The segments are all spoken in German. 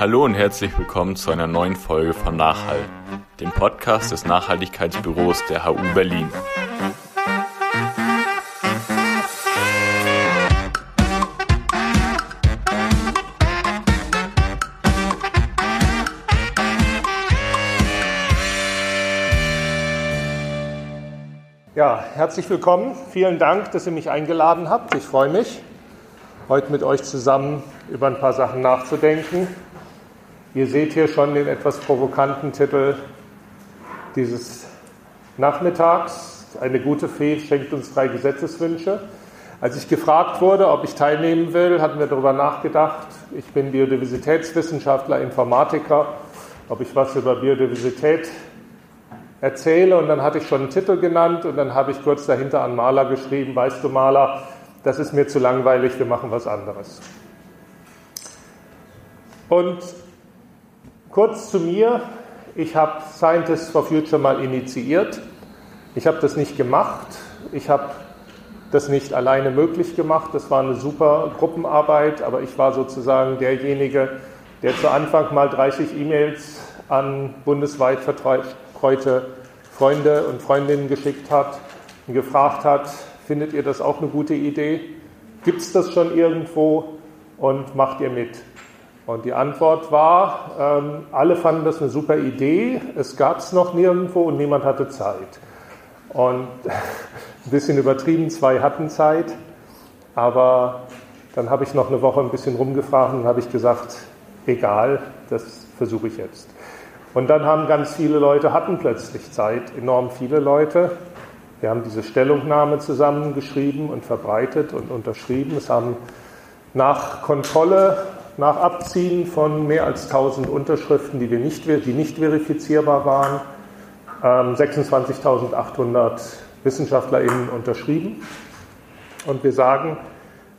Hallo und herzlich willkommen zu einer neuen Folge von Nachhall, dem Podcast des Nachhaltigkeitsbüros der HU Berlin. Ja, herzlich willkommen. Vielen Dank, dass ihr mich eingeladen habt. Ich freue mich, heute mit euch zusammen über ein paar Sachen nachzudenken. Ihr seht hier schon den etwas provokanten Titel dieses Nachmittags. Eine gute Fee schenkt uns drei Gesetzeswünsche. Als ich gefragt wurde, ob ich teilnehmen will, hatten wir darüber nachgedacht. Ich bin Biodiversitätswissenschaftler, Informatiker, ob ich was über Biodiversität erzähle und dann hatte ich schon einen Titel genannt und dann habe ich kurz dahinter an Maler geschrieben, weißt du Maler, das ist mir zu langweilig, wir machen was anderes. Und kurz zu mir, ich habe Scientists for Future mal initiiert. Ich habe das nicht gemacht. Ich habe das nicht alleine möglich gemacht. Das war eine super Gruppenarbeit, aber ich war sozusagen derjenige, der zu Anfang mal 30 E-Mails an bundesweit vertreute Freunde und Freundinnen geschickt hat und gefragt hat, findet ihr das auch eine gute Idee? Gibt es das schon irgendwo und macht ihr mit? Und die Antwort war, ähm, alle fanden das eine super Idee, es gab es noch nirgendwo und niemand hatte Zeit. Und ein bisschen übertrieben, zwei hatten Zeit, aber dann habe ich noch eine Woche ein bisschen rumgefragt und habe ich gesagt, egal, das versuche ich jetzt. Und dann haben ganz viele Leute, hatten plötzlich Zeit, enorm viele Leute. Wir haben diese Stellungnahme zusammengeschrieben und verbreitet und unterschrieben. Es haben nach Kontrolle, nach Abziehen von mehr als 1000 Unterschriften, die, wir nicht, die nicht verifizierbar waren, 26.800 ähm, WissenschaftlerInnen unterschrieben. Und wir sagen,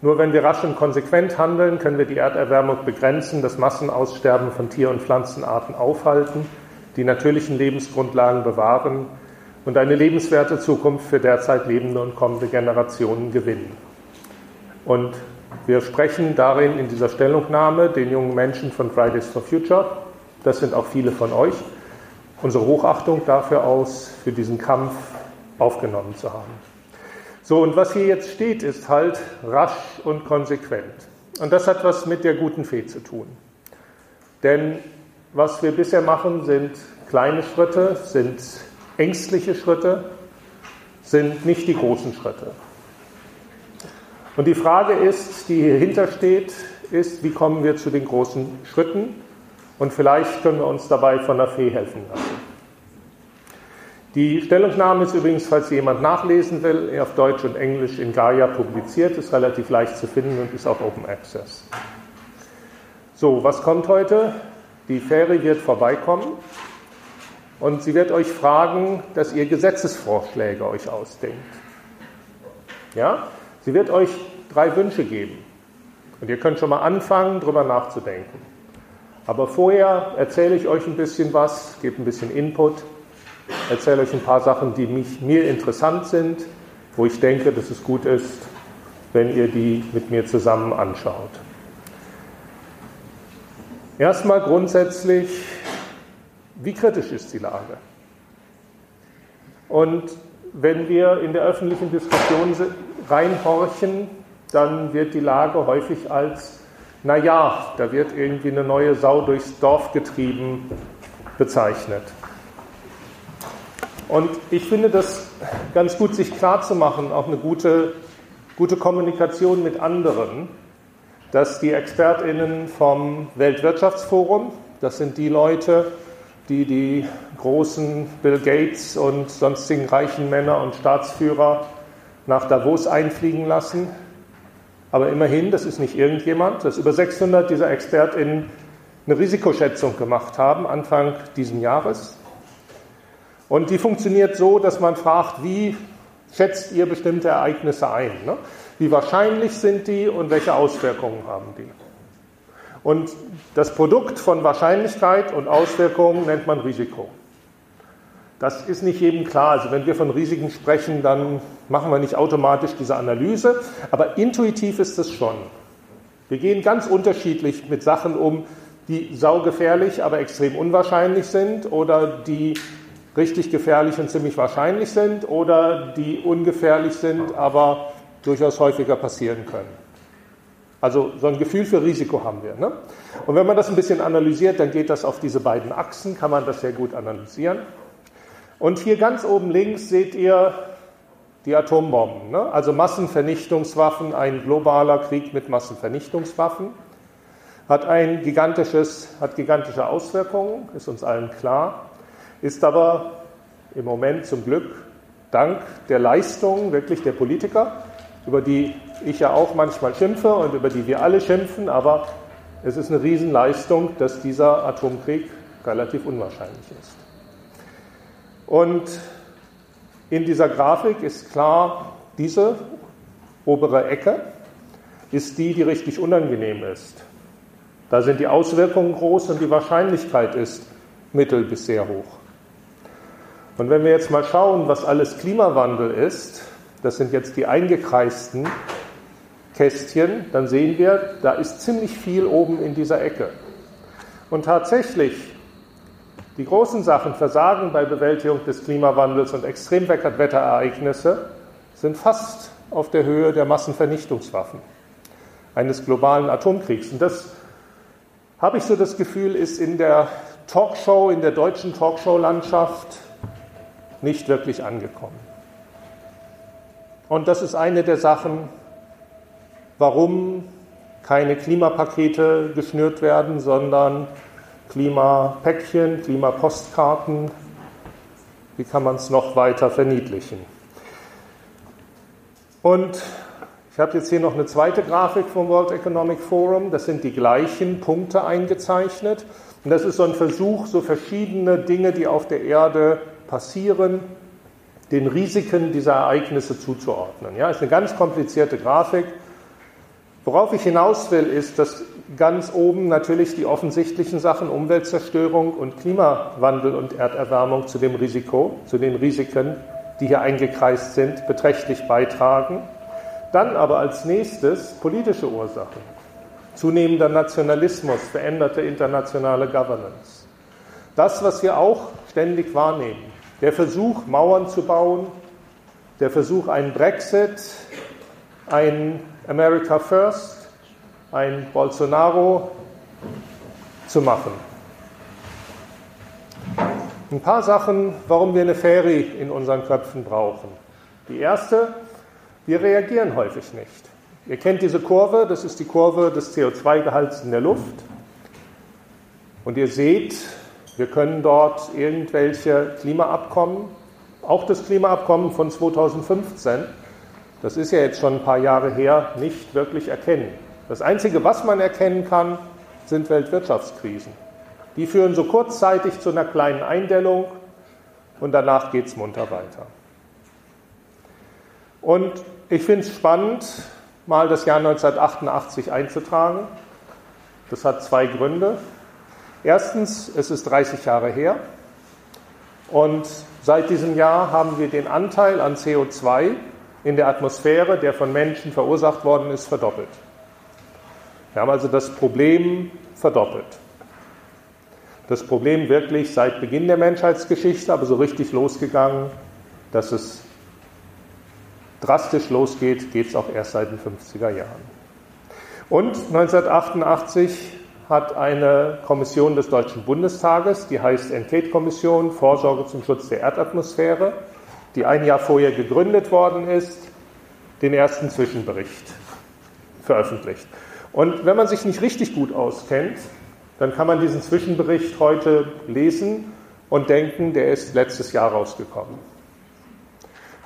nur wenn wir rasch und konsequent handeln, können wir die Erderwärmung begrenzen, das Massenaussterben von Tier- und Pflanzenarten aufhalten, die natürlichen Lebensgrundlagen bewahren und eine lebenswerte Zukunft für derzeit lebende und kommende Generationen gewinnen. Und wir sprechen darin in dieser Stellungnahme den jungen Menschen von Fridays for Future, das sind auch viele von euch, unsere Hochachtung dafür aus, für diesen Kampf aufgenommen zu haben. So, und was hier jetzt steht, ist halt rasch und konsequent. Und das hat was mit der guten Fee zu tun. Denn was wir bisher machen, sind kleine Schritte, sind ängstliche Schritte, sind nicht die großen Schritte. Und die Frage ist, die hier hintersteht, ist, wie kommen wir zu den großen Schritten? Und vielleicht können wir uns dabei von der Fee helfen lassen. Die Stellungnahme ist übrigens, falls jemand nachlesen will, auf Deutsch und Englisch in Gaia publiziert, ist relativ leicht zu finden und ist auch Open Access. So, was kommt heute? Die Fähre wird vorbeikommen und sie wird euch fragen, dass ihr Gesetzesvorschläge euch ausdenkt. Ja? Sie wird euch drei Wünsche geben und ihr könnt schon mal anfangen, darüber nachzudenken. Aber vorher erzähle ich euch ein bisschen was, gebe ein bisschen Input erzähle euch ein paar Sachen, die mich, mir interessant sind, wo ich denke, dass es gut ist, wenn ihr die mit mir zusammen anschaut. Erstmal grundsätzlich, wie kritisch ist die Lage? Und wenn wir in der öffentlichen Diskussion reinhorchen, dann wird die Lage häufig als, naja, da wird irgendwie eine neue Sau durchs Dorf getrieben bezeichnet. Und ich finde das ganz gut, sich klarzumachen, auch eine gute, gute Kommunikation mit anderen, dass die ExpertInnen vom Weltwirtschaftsforum, das sind die Leute, die die großen Bill Gates und sonstigen reichen Männer und Staatsführer nach Davos einfliegen lassen. Aber immerhin, das ist nicht irgendjemand, dass über 600 dieser ExpertInnen eine Risikoschätzung gemacht haben, Anfang diesen Jahres. Und die funktioniert so, dass man fragt, wie schätzt ihr bestimmte Ereignisse ein? Ne? Wie wahrscheinlich sind die und welche Auswirkungen haben die? Und das Produkt von Wahrscheinlichkeit und Auswirkungen nennt man Risiko. Das ist nicht jedem klar. Also wenn wir von Risiken sprechen, dann machen wir nicht automatisch diese Analyse, aber intuitiv ist es schon. Wir gehen ganz unterschiedlich mit Sachen um, die saugefährlich, aber extrem unwahrscheinlich sind oder die richtig gefährlich und ziemlich wahrscheinlich sind oder die ungefährlich sind, aber durchaus häufiger passieren können. Also so ein Gefühl für Risiko haben wir. Ne? Und wenn man das ein bisschen analysiert, dann geht das auf diese beiden Achsen, kann man das sehr gut analysieren. Und hier ganz oben links seht ihr die Atombomben, ne? also Massenvernichtungswaffen, ein globaler Krieg mit Massenvernichtungswaffen hat ein gigantisches, hat gigantische Auswirkungen, ist uns allen klar, ist aber im Moment zum Glück dank der Leistungen wirklich der Politiker, über die ich ja auch manchmal schimpfe und über die wir alle schimpfen, aber es ist eine Riesenleistung, dass dieser Atomkrieg relativ unwahrscheinlich ist. Und in dieser Grafik ist klar, diese obere Ecke ist die, die richtig unangenehm ist. Da sind die Auswirkungen groß und die Wahrscheinlichkeit ist mittel bis sehr hoch. Und wenn wir jetzt mal schauen, was alles Klimawandel ist, das sind jetzt die eingekreisten Kästchen, dann sehen wir, da ist ziemlich viel oben in dieser Ecke. Und tatsächlich, die großen Sachen, Versagen bei Bewältigung des Klimawandels und Extremwetterereignisse, sind fast auf der Höhe der Massenvernichtungswaffen eines globalen Atomkriegs. Und das habe ich so das Gefühl, ist in der Talkshow, in der deutschen Talkshow-Landschaft nicht wirklich angekommen. Und das ist eine der Sachen, warum keine Klimapakete geschnürt werden, sondern Klimapäckchen, Klimapostkarten. Wie kann man es noch weiter verniedlichen? Und ich habe jetzt hier noch eine zweite Grafik vom World Economic Forum. Das sind die gleichen Punkte eingezeichnet. Und das ist so ein Versuch, so verschiedene Dinge, die auf der Erde passieren, den Risiken dieser Ereignisse zuzuordnen. Ja, ist eine ganz komplizierte Grafik. Worauf ich hinaus will, ist, dass ganz oben natürlich die offensichtlichen Sachen Umweltzerstörung und Klimawandel und Erderwärmung zu dem Risiko, zu den Risiken, die hier eingekreist sind, beträchtlich beitragen. Dann aber als nächstes politische Ursachen. Zunehmender Nationalismus, veränderte internationale Governance. Das, was wir auch ständig wahrnehmen. Der Versuch, Mauern zu bauen, der Versuch, einen Brexit, ein America First, ein Bolsonaro zu machen. Ein paar Sachen, warum wir eine Ferry in unseren Köpfen brauchen. Die erste, wir reagieren häufig nicht. Ihr kennt diese Kurve, das ist die Kurve des CO2-Gehalts in der Luft. Und ihr seht, wir können dort irgendwelche Klimaabkommen, auch das Klimaabkommen von 2015, das ist ja jetzt schon ein paar Jahre her, nicht wirklich erkennen. Das Einzige, was man erkennen kann, sind Weltwirtschaftskrisen. Die führen so kurzzeitig zu einer kleinen Eindellung und danach geht es munter weiter. Und ich finde es spannend, mal das Jahr 1988 einzutragen. Das hat zwei Gründe. Erstens, es ist 30 Jahre her und seit diesem Jahr haben wir den Anteil an CO2 in der Atmosphäre, der von Menschen verursacht worden ist, verdoppelt. Wir haben also das Problem verdoppelt. Das Problem wirklich seit Beginn der Menschheitsgeschichte, aber so richtig losgegangen, dass es drastisch losgeht, geht es auch erst seit den 50er Jahren. Und 1988 hat eine Kommission des Deutschen Bundestages, die heißt Enquete-Kommission Vorsorge zum Schutz der Erdatmosphäre, die ein Jahr vorher gegründet worden ist, den ersten Zwischenbericht veröffentlicht. Und wenn man sich nicht richtig gut auskennt, dann kann man diesen Zwischenbericht heute lesen und denken, der ist letztes Jahr rausgekommen.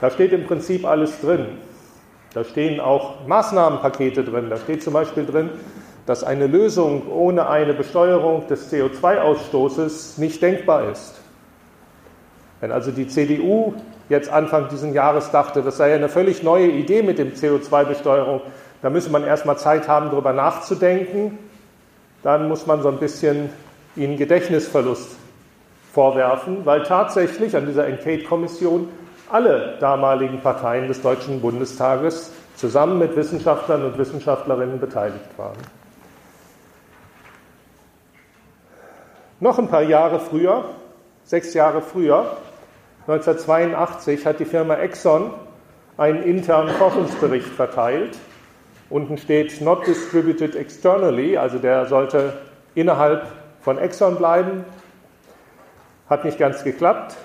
Da steht im Prinzip alles drin. Da stehen auch Maßnahmenpakete drin. Da steht zum Beispiel drin, dass eine Lösung ohne eine Besteuerung des CO2-Ausstoßes nicht denkbar ist. Wenn also die CDU jetzt Anfang dieses Jahres dachte, das sei eine völlig neue Idee mit dem CO2-Besteuerung, da müsse man erstmal Zeit haben, darüber nachzudenken, dann muss man so ein bisschen ihnen Gedächtnisverlust vorwerfen, weil tatsächlich an dieser Enquete-Kommission alle damaligen Parteien des Deutschen Bundestages zusammen mit Wissenschaftlern und Wissenschaftlerinnen beteiligt waren. Noch ein paar Jahre früher, sechs Jahre früher, 1982, hat die Firma Exxon einen internen Forschungsbericht verteilt. Unten steht not distributed externally, also der sollte innerhalb von Exxon bleiben. Hat nicht ganz geklappt.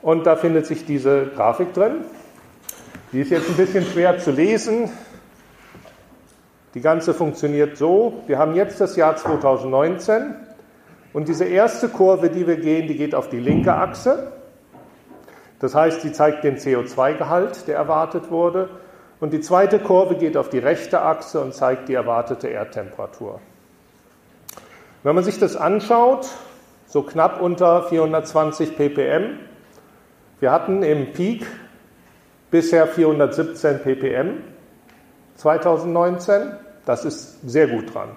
Und da findet sich diese Grafik drin. Die ist jetzt ein bisschen schwer zu lesen. Die ganze funktioniert so. Wir haben jetzt das Jahr 2019 und diese erste Kurve, die wir gehen, die geht auf die linke Achse. Das heißt, sie zeigt den CO2-Gehalt, der erwartet wurde. Und die zweite Kurve geht auf die rechte Achse und zeigt die erwartete Erdtemperatur. Wenn man sich das anschaut, so knapp unter 420 ppm, wir hatten im Peak bisher 417 ppm 2019, das ist sehr gut dran.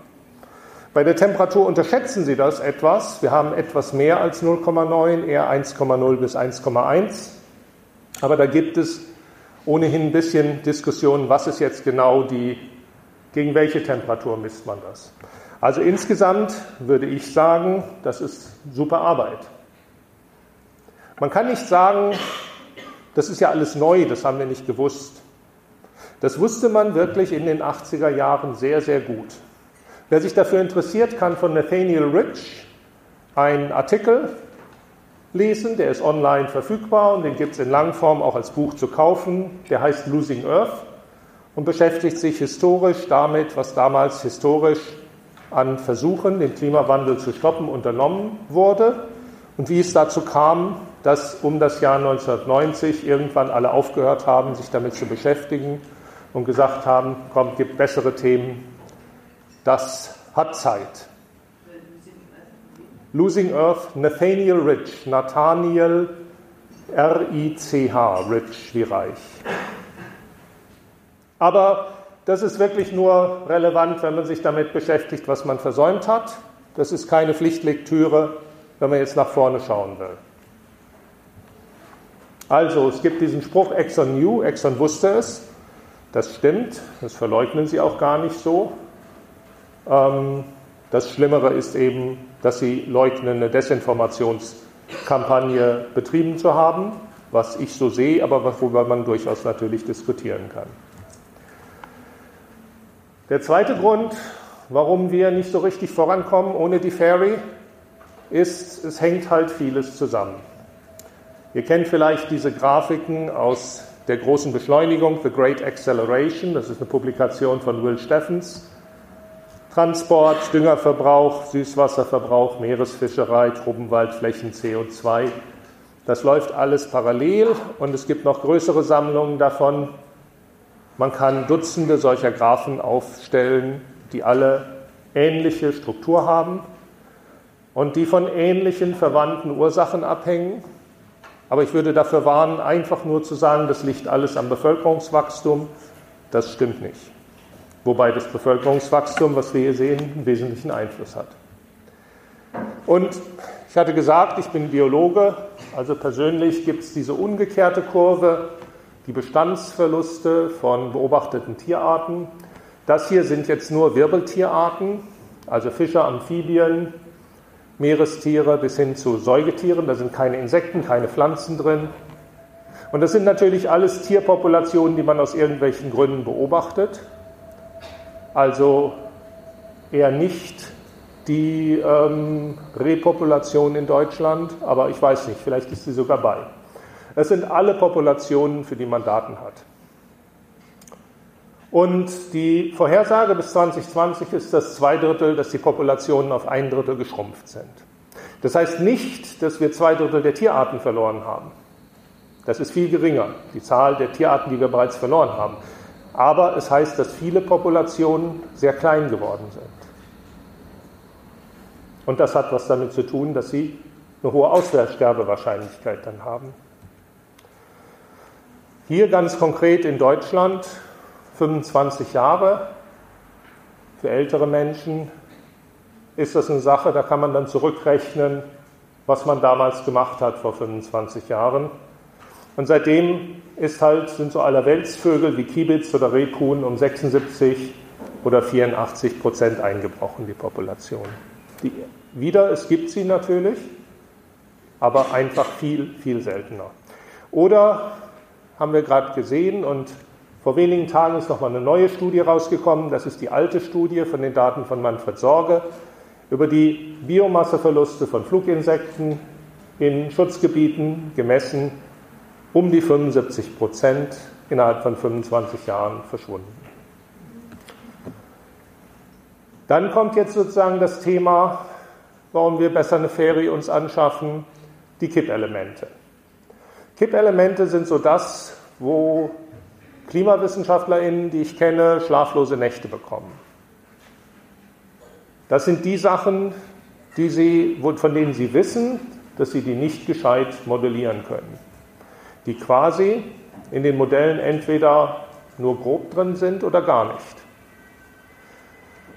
Bei der Temperatur unterschätzen Sie das etwas. Wir haben etwas mehr als 0,9, eher 1,0 bis 1,1. Aber da gibt es ohnehin ein bisschen Diskussionen, was ist jetzt genau die, gegen welche Temperatur misst man das. Also insgesamt würde ich sagen, das ist super Arbeit. Man kann nicht sagen, das ist ja alles neu, das haben wir nicht gewusst. Das wusste man wirklich in den 80er Jahren sehr, sehr gut. Wer sich dafür interessiert, kann von Nathaniel Rich einen Artikel lesen, der ist online verfügbar und den gibt es in Langform auch als Buch zu kaufen. Der heißt Losing Earth und beschäftigt sich historisch damit, was damals historisch an Versuchen, den Klimawandel zu stoppen, unternommen wurde und wie es dazu kam, dass um das Jahr 1990 irgendwann alle aufgehört haben, sich damit zu beschäftigen und gesagt haben, komm, gibt bessere Themen, das hat Zeit. Losing Earth, Nathaniel Rich, Nathaniel R-I-C-H, Rich wie reich. Aber das ist wirklich nur relevant, wenn man sich damit beschäftigt, was man versäumt hat. Das ist keine Pflichtlektüre, wenn man jetzt nach vorne schauen will. Also, es gibt diesen Spruch, Exxon knew, Exxon wusste es. Das stimmt, das verleugnen sie auch gar nicht so. Ähm, das Schlimmere ist eben, dass sie leugnen, eine Desinformationskampagne betrieben zu haben, was ich so sehe, aber worüber man durchaus natürlich diskutieren kann. Der zweite Grund, warum wir nicht so richtig vorankommen ohne die Ferry, ist, es hängt halt vieles zusammen. Ihr kennt vielleicht diese Grafiken aus der großen Beschleunigung, The Great Acceleration, das ist eine Publikation von Will Steffens. Transport, Düngerverbrauch, Süßwasserverbrauch, Meeresfischerei, Truppenwaldflächen, CO2. Das läuft alles parallel und es gibt noch größere Sammlungen davon. Man kann Dutzende solcher Graphen aufstellen, die alle ähnliche Struktur haben und die von ähnlichen verwandten Ursachen abhängen. Aber ich würde dafür warnen, einfach nur zu sagen, das liegt alles am Bevölkerungswachstum. Das stimmt nicht wobei das Bevölkerungswachstum, was wir hier sehen, einen wesentlichen Einfluss hat. Und ich hatte gesagt, ich bin Biologe, also persönlich gibt es diese umgekehrte Kurve, die Bestandsverluste von beobachteten Tierarten. Das hier sind jetzt nur Wirbeltierarten, also Fische, Amphibien, Meerestiere bis hin zu Säugetieren. Da sind keine Insekten, keine Pflanzen drin. Und das sind natürlich alles Tierpopulationen, die man aus irgendwelchen Gründen beobachtet also eher nicht die ähm, Repopulation in Deutschland, aber ich weiß nicht, vielleicht ist sie sogar bei. Es sind alle Populationen, für die man Daten hat. Und die Vorhersage bis 2020 ist das zwei Drittel, dass die Populationen auf ein Drittel geschrumpft sind. Das heißt nicht, dass wir zwei Drittel der Tierarten verloren haben. Das ist viel geringer, die Zahl der Tierarten, die wir bereits verloren haben. Aber es heißt, dass viele Populationen sehr klein geworden sind. Und das hat was damit zu tun, dass sie eine hohe Aussterbewahrscheinlichkeit dann haben. Hier ganz konkret in Deutschland 25 Jahre. Für ältere Menschen ist das eine Sache, da kann man dann zurückrechnen, was man damals gemacht hat vor 25 Jahren. Und seitdem ist halt, sind so allerweltsvögel wie Kiebitz oder Rebhuhn um 76 oder 84 Prozent eingebrochen, die Population. Die, wieder, es gibt sie natürlich, aber einfach viel, viel seltener. Oder haben wir gerade gesehen und vor wenigen Tagen ist nochmal eine neue Studie rausgekommen, das ist die alte Studie von den Daten von Manfred Sorge über die Biomasseverluste von Fluginsekten in Schutzgebieten gemessen um die 75 Prozent innerhalb von 25 Jahren verschwunden. Dann kommt jetzt sozusagen das Thema, warum wir besser eine Ferie uns anschaffen, die Kippelemente. Kippelemente sind so das, wo KlimawissenschaftlerInnen, die ich kenne, schlaflose Nächte bekommen. Das sind die Sachen, die sie, von denen sie wissen, dass sie die nicht gescheit modellieren können. Die quasi in den Modellen entweder nur grob drin sind oder gar nicht.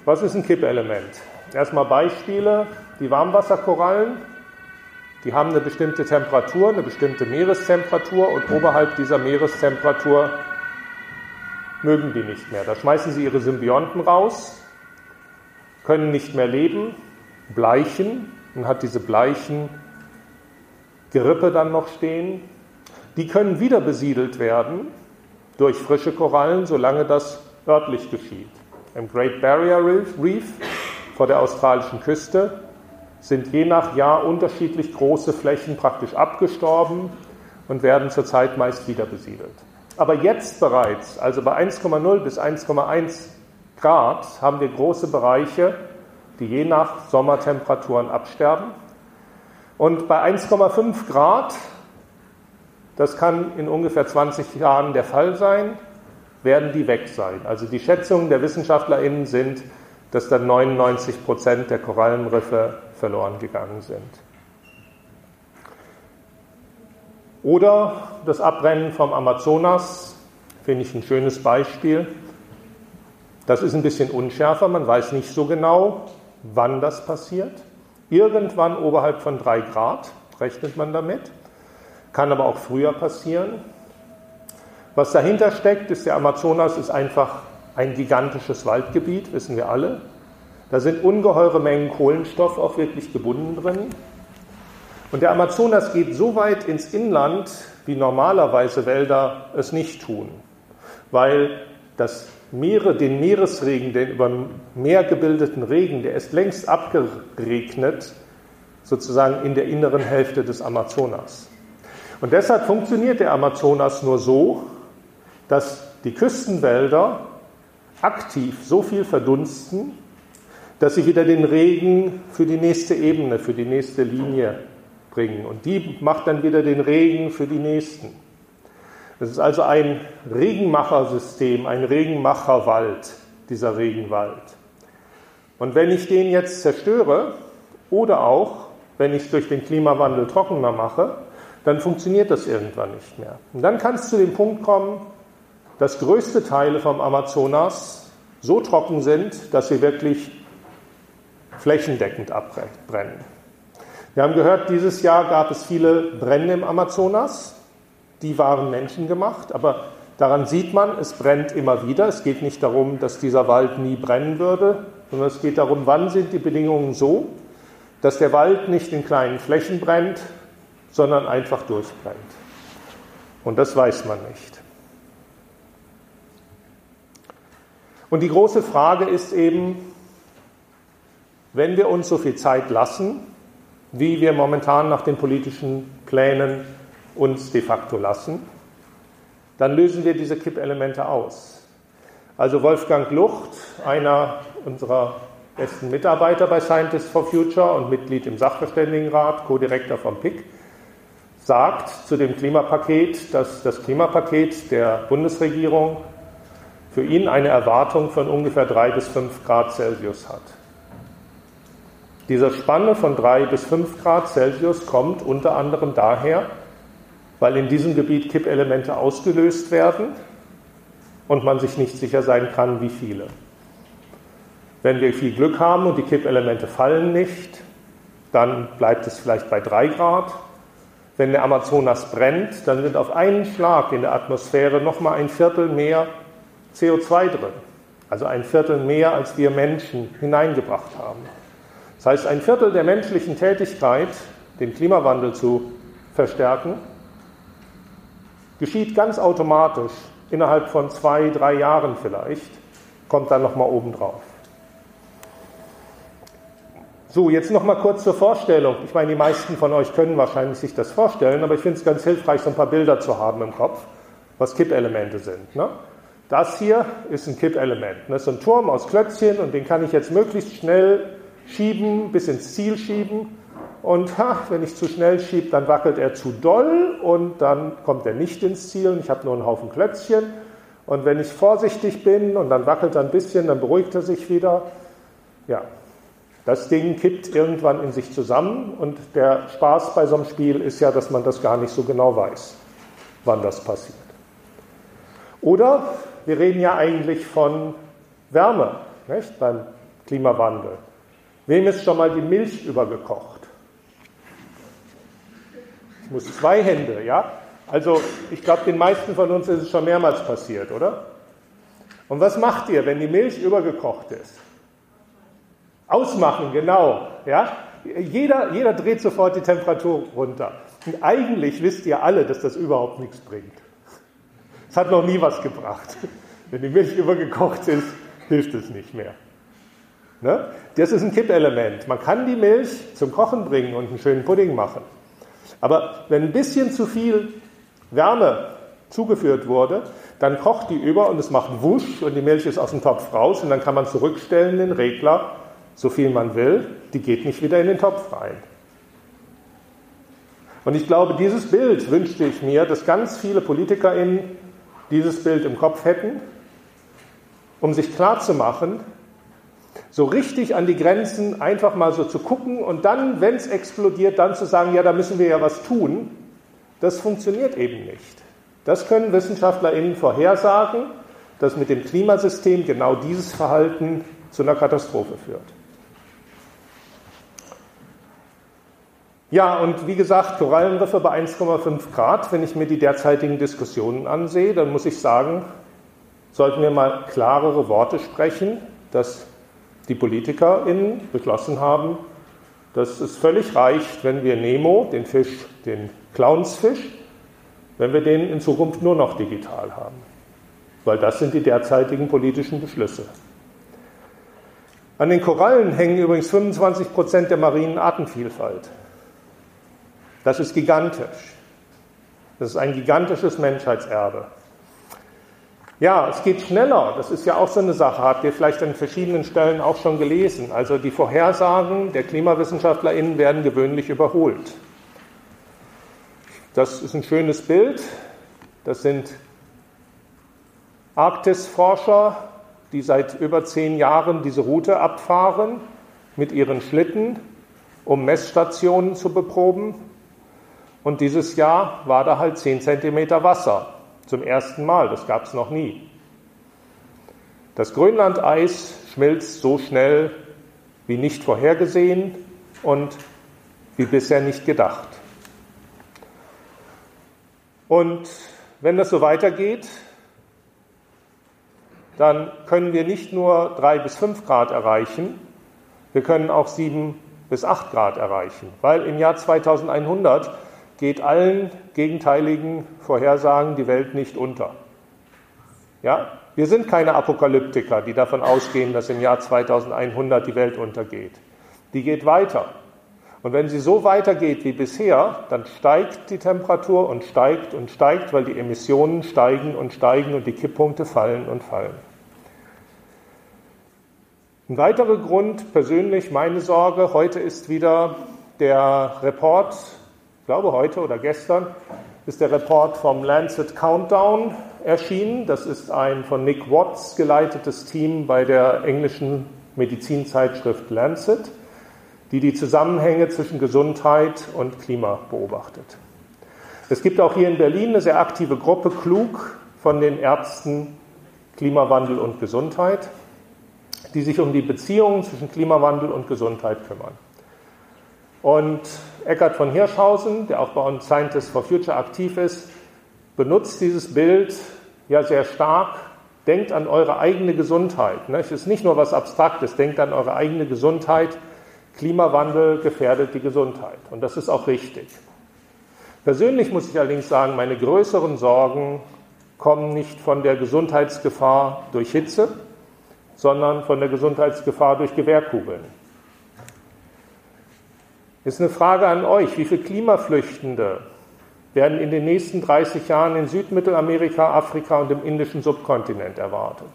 Was ist ein Kippelement? Erstmal Beispiele. Die Warmwasserkorallen, die haben eine bestimmte Temperatur, eine bestimmte Meerestemperatur und oberhalb dieser Meerestemperatur mögen die nicht mehr. Da schmeißen sie ihre Symbionten raus, können nicht mehr leben, bleichen und hat diese bleichen Gerippe dann noch stehen. Die können wieder besiedelt werden durch frische Korallen, solange das örtlich geschieht. Im Great Barrier Reef vor der australischen Küste sind je nach Jahr unterschiedlich große Flächen praktisch abgestorben und werden zurzeit meist wieder besiedelt. Aber jetzt bereits, also bei 1,0 bis 1,1 Grad, haben wir große Bereiche, die je nach Sommertemperaturen absterben. Und bei 1,5 Grad, das kann in ungefähr 20 Jahren der Fall sein, werden die weg sein. Also die Schätzungen der WissenschaftlerInnen sind, dass dann 99 Prozent der Korallenriffe verloren gegangen sind. Oder das Abrennen vom Amazonas, finde ich ein schönes Beispiel. Das ist ein bisschen unschärfer, man weiß nicht so genau, wann das passiert. Irgendwann oberhalb von drei Grad rechnet man damit, kann aber auch früher passieren. Was dahinter steckt, ist, der Amazonas ist einfach ein gigantisches Waldgebiet, wissen wir alle. Da sind ungeheure Mengen Kohlenstoff auch wirklich gebunden drin. Und der Amazonas geht so weit ins Inland, wie normalerweise Wälder es nicht tun, weil das Meere, den Meeresregen, den über Meer gebildeten Regen, der ist längst abgeregnet, sozusagen in der inneren Hälfte des Amazonas. Und deshalb funktioniert der Amazonas nur so, dass die Küstenwälder aktiv so viel verdunsten, dass sie wieder den Regen für die nächste Ebene, für die nächste Linie bringen. Und die macht dann wieder den Regen für die nächsten. Es ist also ein Regenmachersystem, ein Regenmacherwald, dieser Regenwald. Und wenn ich den jetzt zerstöre oder auch, wenn ich es durch den Klimawandel trockener mache, dann funktioniert das irgendwann nicht mehr. Und dann kann es zu dem Punkt kommen, dass größte Teile vom Amazonas so trocken sind, dass sie wirklich flächendeckend abbrennen. Wir haben gehört, dieses Jahr gab es viele Brände im Amazonas. Die waren menschengemacht, aber daran sieht man, es brennt immer wieder. Es geht nicht darum, dass dieser Wald nie brennen würde, sondern es geht darum, wann sind die Bedingungen so, dass der Wald nicht in kleinen Flächen brennt, sondern einfach durchbrennt. Und das weiß man nicht. Und die große Frage ist eben, wenn wir uns so viel Zeit lassen, wie wir momentan nach den politischen Plänen uns de facto lassen, dann lösen wir diese Kippelemente aus. Also Wolfgang Lucht, einer unserer besten Mitarbeiter bei Scientists for Future und Mitglied im Sachverständigenrat, Co-Direktor vom PIC, sagt zu dem Klimapaket, dass das Klimapaket der Bundesregierung für ihn eine Erwartung von ungefähr drei bis fünf Grad Celsius hat. Diese Spanne von 3 bis 5 Grad Celsius kommt unter anderem daher, weil in diesem Gebiet Kippelemente ausgelöst werden und man sich nicht sicher sein kann, wie viele. Wenn wir viel Glück haben und die Kippelemente fallen nicht, dann bleibt es vielleicht bei 3 Grad. Wenn der Amazonas brennt, dann sind auf einen Schlag in der Atmosphäre nochmal ein Viertel mehr CO2 drin. Also ein Viertel mehr, als wir Menschen hineingebracht haben. Das heißt, ein Viertel der menschlichen Tätigkeit, den Klimawandel zu verstärken, geschieht ganz automatisch innerhalb von zwei, drei Jahren vielleicht, kommt dann nochmal obendrauf. So, jetzt nochmal kurz zur Vorstellung. Ich meine, die meisten von euch können wahrscheinlich sich das vorstellen, aber ich finde es ganz hilfreich, so ein paar Bilder zu haben im Kopf, was Kippelemente sind. Ne? Das hier ist ein Kippelement. Das ist ein Turm aus Klötzchen und den kann ich jetzt möglichst schnell schieben, bis ins Ziel schieben. Und ha, wenn ich zu schnell schiebe, dann wackelt er zu doll und dann kommt er nicht ins Ziel und ich habe nur einen Haufen Klötzchen. Und wenn ich vorsichtig bin und dann wackelt er ein bisschen, dann beruhigt er sich wieder. Ja, das Ding kippt irgendwann in sich zusammen und der Spaß bei so einem Spiel ist ja, dass man das gar nicht so genau weiß, wann das passiert. Oder wir reden ja eigentlich von Wärme nicht, beim Klimawandel. Wem ist schon mal die Milch übergekocht? Ich muss zwei Hände, ja? Also ich glaube, den meisten von uns ist es schon mehrmals passiert, oder? Und was macht ihr, wenn die Milch übergekocht ist? Ausmachen, genau. Ja? Jeder, jeder dreht sofort die Temperatur runter. Und eigentlich wisst ihr alle, dass das überhaupt nichts bringt. Es hat noch nie was gebracht. Wenn die Milch übergekocht ist, hilft es nicht mehr. Ne? Das ist ein Kippelement. Man kann die Milch zum Kochen bringen und einen schönen Pudding machen. Aber wenn ein bisschen zu viel Wärme zugeführt wurde, dann kocht die über und es macht Wusch und die Milch ist aus dem Topf raus und dann kann man zurückstellen den Regler so viel man will, die geht nicht wieder in den Topf rein. Und ich glaube, dieses Bild wünschte ich mir, dass ganz viele PolitikerInnen dieses Bild im Kopf hätten, um sich klarzumachen, so richtig an die Grenzen einfach mal so zu gucken und dann, wenn es explodiert, dann zu sagen, ja, da müssen wir ja was tun. Das funktioniert eben nicht. Das können WissenschaftlerInnen vorhersagen, dass mit dem Klimasystem genau dieses Verhalten zu einer Katastrophe führt. Ja, und wie gesagt, Korallenriffe bei 1,5 Grad, wenn ich mir die derzeitigen Diskussionen ansehe, dann muss ich sagen, sollten wir mal klarere Worte sprechen, dass die PolitikerInnen beschlossen haben, dass es völlig reicht, wenn wir Nemo, den Fisch, den Clownsfisch, wenn wir den in Zukunft nur noch digital haben. Weil das sind die derzeitigen politischen Beschlüsse. An den Korallen hängen übrigens 25 Prozent der marinen Artenvielfalt. Das ist gigantisch. Das ist ein gigantisches Menschheitserbe. Ja, es geht schneller. Das ist ja auch so eine Sache. Habt ihr vielleicht an verschiedenen Stellen auch schon gelesen. Also die Vorhersagen der KlimawissenschaftlerInnen werden gewöhnlich überholt. Das ist ein schönes Bild. Das sind Arktisforscher, die seit über zehn Jahren diese Route abfahren mit ihren Schlitten, um Messstationen zu beproben. Und dieses Jahr war da halt 10 cm Wasser. Zum ersten Mal, das gab es noch nie. Das Grönlandeis schmilzt so schnell wie nicht vorhergesehen und wie bisher nicht gedacht. Und wenn das so weitergeht, dann können wir nicht nur drei bis fünf Grad erreichen, wir können auch sieben bis acht Grad erreichen, weil im Jahr 2100 geht allen gegenteiligen Vorhersagen die Welt nicht unter. Ja? Wir sind keine Apokalyptiker, die davon ausgehen, dass im Jahr 2100 die Welt untergeht. Die geht weiter. Und wenn sie so weitergeht wie bisher, dann steigt die Temperatur und steigt und steigt, weil die Emissionen steigen und steigen und die Kipppunkte fallen und fallen. Ein weiterer Grund, persönlich meine Sorge, heute ist wieder der Report glaube heute oder gestern ist der Report vom Lancet Countdown erschienen. Das ist ein von Nick Watts geleitetes Team bei der englischen Medizinzeitschrift Lancet, die die Zusammenhänge zwischen Gesundheit und Klima beobachtet. Es gibt auch hier in Berlin eine sehr aktive Gruppe, klug, von den Ärzten Klimawandel und Gesundheit, die sich um die Beziehungen zwischen Klimawandel und Gesundheit kümmern. Und Eckhard von Hirschhausen, der auch bei uns Scientists for Future aktiv ist, benutzt dieses Bild ja sehr stark. Denkt an eure eigene Gesundheit. Ne? Es ist nicht nur was Abstraktes, denkt an eure eigene Gesundheit. Klimawandel gefährdet die Gesundheit. Und das ist auch richtig. Persönlich muss ich allerdings sagen, meine größeren Sorgen kommen nicht von der Gesundheitsgefahr durch Hitze, sondern von der Gesundheitsgefahr durch Gewehrkugeln. Ist eine Frage an euch, wie viele Klimaflüchtende werden in den nächsten 30 Jahren in Südmittelamerika, Afrika und im indischen Subkontinent erwartet?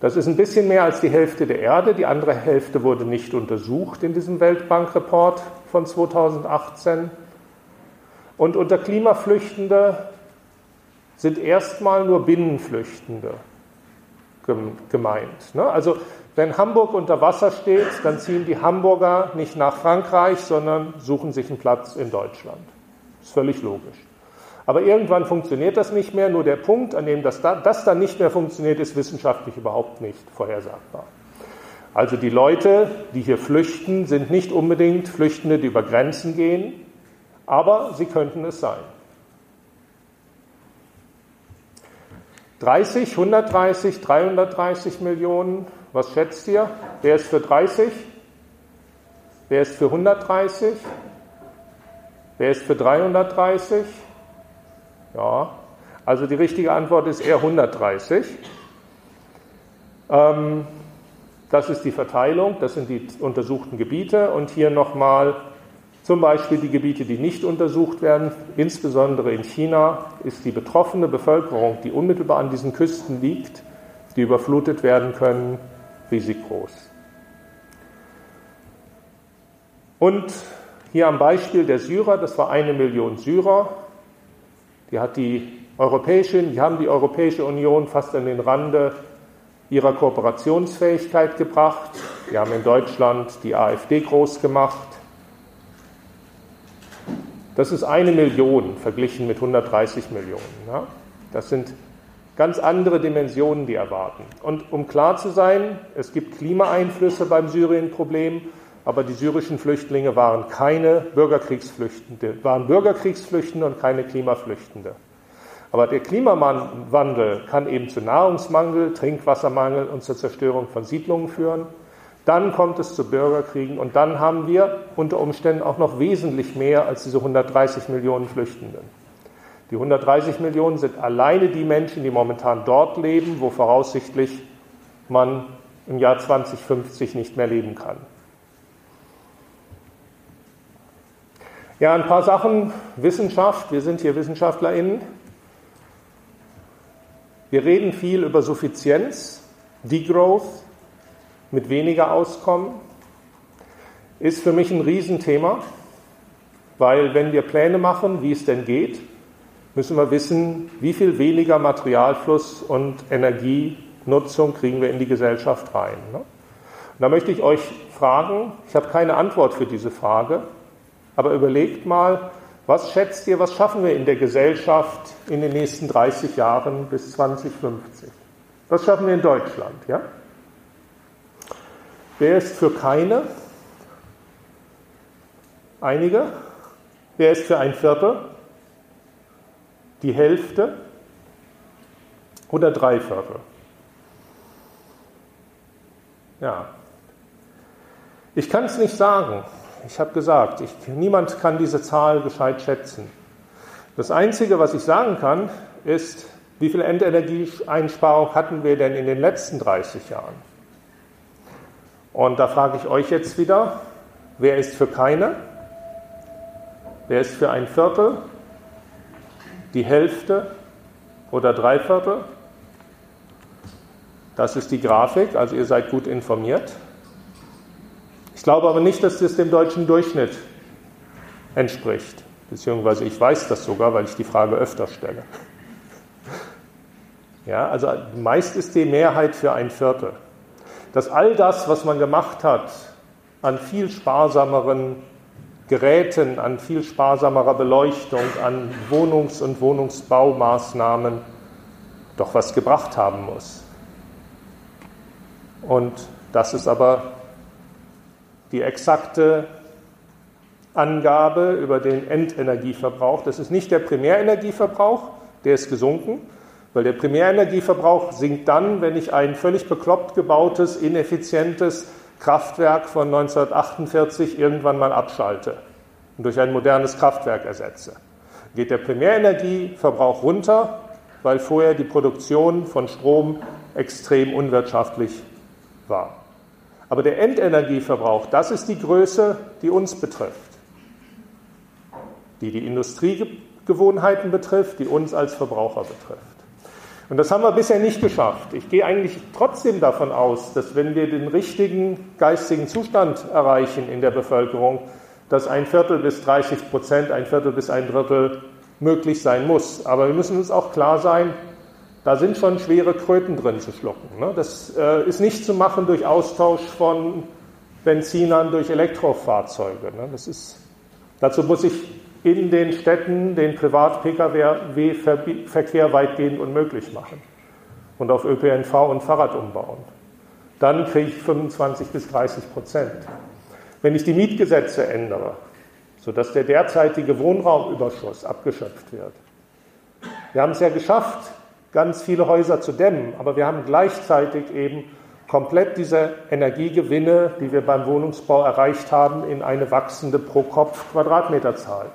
Das ist ein bisschen mehr als die Hälfte der Erde. Die andere Hälfte wurde nicht untersucht in diesem Weltbankreport von 2018. Und unter Klimaflüchtende sind erstmal nur Binnenflüchtende gemeint. Ne? Also wenn Hamburg unter Wasser steht, dann ziehen die Hamburger nicht nach Frankreich, sondern suchen sich einen Platz in Deutschland. Das ist völlig logisch. Aber irgendwann funktioniert das nicht mehr. Nur der Punkt, an dem das, da, das dann nicht mehr funktioniert, ist wissenschaftlich überhaupt nicht vorhersagbar. Also die Leute, die hier flüchten, sind nicht unbedingt Flüchtende, die über Grenzen gehen, aber sie könnten es sein. 30, 130, 330 Millionen, was schätzt ihr? Wer ist für 30? Wer ist für 130? Wer ist für 330? Ja, also die richtige Antwort ist eher 130. Ähm, das ist die Verteilung, das sind die untersuchten Gebiete und hier nochmal zum Beispiel die Gebiete, die nicht untersucht werden, insbesondere in China, ist die betroffene Bevölkerung, die unmittelbar an diesen Küsten liegt, die überflutet werden können, riesig groß. Und hier am Beispiel der Syrer, das war eine Million Syrer, die, hat die, Europäische, die haben die Europäische Union fast an den Rande ihrer Kooperationsfähigkeit gebracht. Wir haben in Deutschland die AfD groß gemacht. Das ist eine Million verglichen mit 130 Millionen. Ja? Das sind ganz andere Dimensionen, die erwarten. Und um klar zu sein, es gibt Klimaeinflüsse beim Syrien-Problem, aber die syrischen Flüchtlinge waren keine Bürgerkriegsflüchtende, waren Bürgerkriegsflüchtende und keine Klimaflüchtende. Aber der Klimawandel kann eben zu Nahrungsmangel, Trinkwassermangel und zur Zerstörung von Siedlungen führen. Dann kommt es zu Bürgerkriegen und dann haben wir unter Umständen auch noch wesentlich mehr als diese 130 Millionen Flüchtenden. Die 130 Millionen sind alleine die Menschen, die momentan dort leben, wo voraussichtlich man im Jahr 2050 nicht mehr leben kann. Ja, ein paar Sachen. Wissenschaft. Wir sind hier WissenschaftlerInnen. Wir reden viel über Suffizienz, Degrowth, mit weniger auskommen, ist für mich ein Riesenthema, weil wenn wir Pläne machen, wie es denn geht, müssen wir wissen, wie viel weniger Materialfluss und Energienutzung kriegen wir in die Gesellschaft rein. Ne? Da möchte ich euch fragen, ich habe keine Antwort für diese Frage, aber überlegt mal, was schätzt ihr, was schaffen wir in der Gesellschaft in den nächsten 30 Jahren bis 2050? Was schaffen wir in Deutschland? Ja? Wer ist für keine? Einige. Wer ist für ein Viertel? Die Hälfte? Oder drei Viertel? Ja. Ich kann es nicht sagen. Ich habe gesagt, ich, niemand kann diese Zahl gescheit schätzen. Das Einzige, was ich sagen kann, ist, wie viel Endenergieeinsparung hatten wir denn in den letzten 30 Jahren? Und da frage ich euch jetzt wieder, wer ist für keine? Wer ist für ein Viertel? Die Hälfte oder drei Viertel? Das ist die Grafik, also ihr seid gut informiert. Ich glaube aber nicht, dass das dem deutschen Durchschnitt entspricht. Beziehungsweise ich weiß das sogar, weil ich die Frage öfter stelle. Ja, also meist ist die Mehrheit für ein Viertel dass all das, was man gemacht hat, an viel sparsameren Geräten, an viel sparsamerer Beleuchtung, an Wohnungs- und Wohnungsbaumaßnahmen doch was gebracht haben muss. Und das ist aber die exakte Angabe über den Endenergieverbrauch. Das ist nicht der Primärenergieverbrauch, der ist gesunken, weil der Primärenergieverbrauch sinkt dann, wenn ich ein völlig bekloppt gebautes, ineffizientes Kraftwerk von 1948 irgendwann mal abschalte und durch ein modernes Kraftwerk ersetze. Geht der Primärenergieverbrauch runter, weil vorher die Produktion von Strom extrem unwirtschaftlich war. Aber der Endenergieverbrauch, das ist die Größe, die uns betrifft, die die Industriegewohnheiten betrifft, die uns als Verbraucher betrifft. Und das haben wir bisher nicht geschafft. Ich gehe eigentlich trotzdem davon aus, dass wenn wir den richtigen geistigen Zustand erreichen in der Bevölkerung, dass ein Viertel bis 30 Prozent, ein Viertel bis ein Drittel möglich sein muss. Aber wir müssen uns auch klar sein, da sind schon schwere Kröten drin zu schlucken. Ne? Das äh, ist nicht zu machen durch Austausch von Benzinern durch Elektrofahrzeuge. Ne? Das ist, dazu muss ich in den Städten den Privat-Pkw-Verkehr weitgehend unmöglich machen und auf ÖPNV und Fahrrad umbauen. Dann kriege ich 25 bis 30 Prozent. Wenn ich die Mietgesetze ändere, sodass der derzeitige Wohnraumüberschuss abgeschöpft wird. Wir haben es ja geschafft, ganz viele Häuser zu dämmen, aber wir haben gleichzeitig eben komplett diese Energiegewinne, die wir beim Wohnungsbau erreicht haben, in eine wachsende Pro-Kopf-Quadratmeterzahl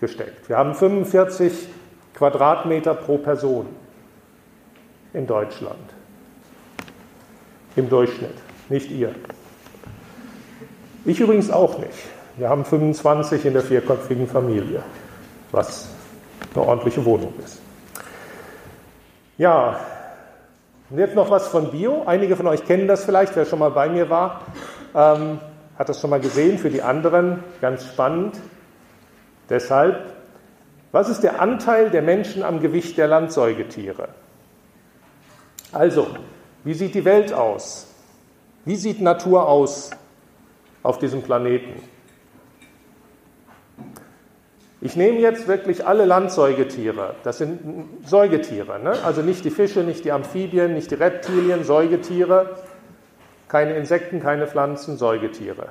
gesteckt. Wir haben 45 Quadratmeter pro Person in Deutschland. Im Durchschnitt, nicht ihr. Ich übrigens auch nicht. Wir haben 25 in der vierköpfigen Familie, was eine ordentliche Wohnung ist. Ja, und jetzt noch was von Bio. Einige von euch kennen das vielleicht, wer schon mal bei mir war, ähm, hat das schon mal gesehen. Für die anderen ganz spannend. Deshalb, was ist der Anteil der Menschen am Gewicht der Landsäugetiere? Also, wie sieht die Welt aus? Wie sieht Natur aus auf diesem Planeten? Ich nehme jetzt wirklich alle Landsäugetiere. Das sind Säugetiere, ne? also nicht die Fische, nicht die Amphibien, nicht die Reptilien, Säugetiere. Keine Insekten, keine Pflanzen, Säugetiere.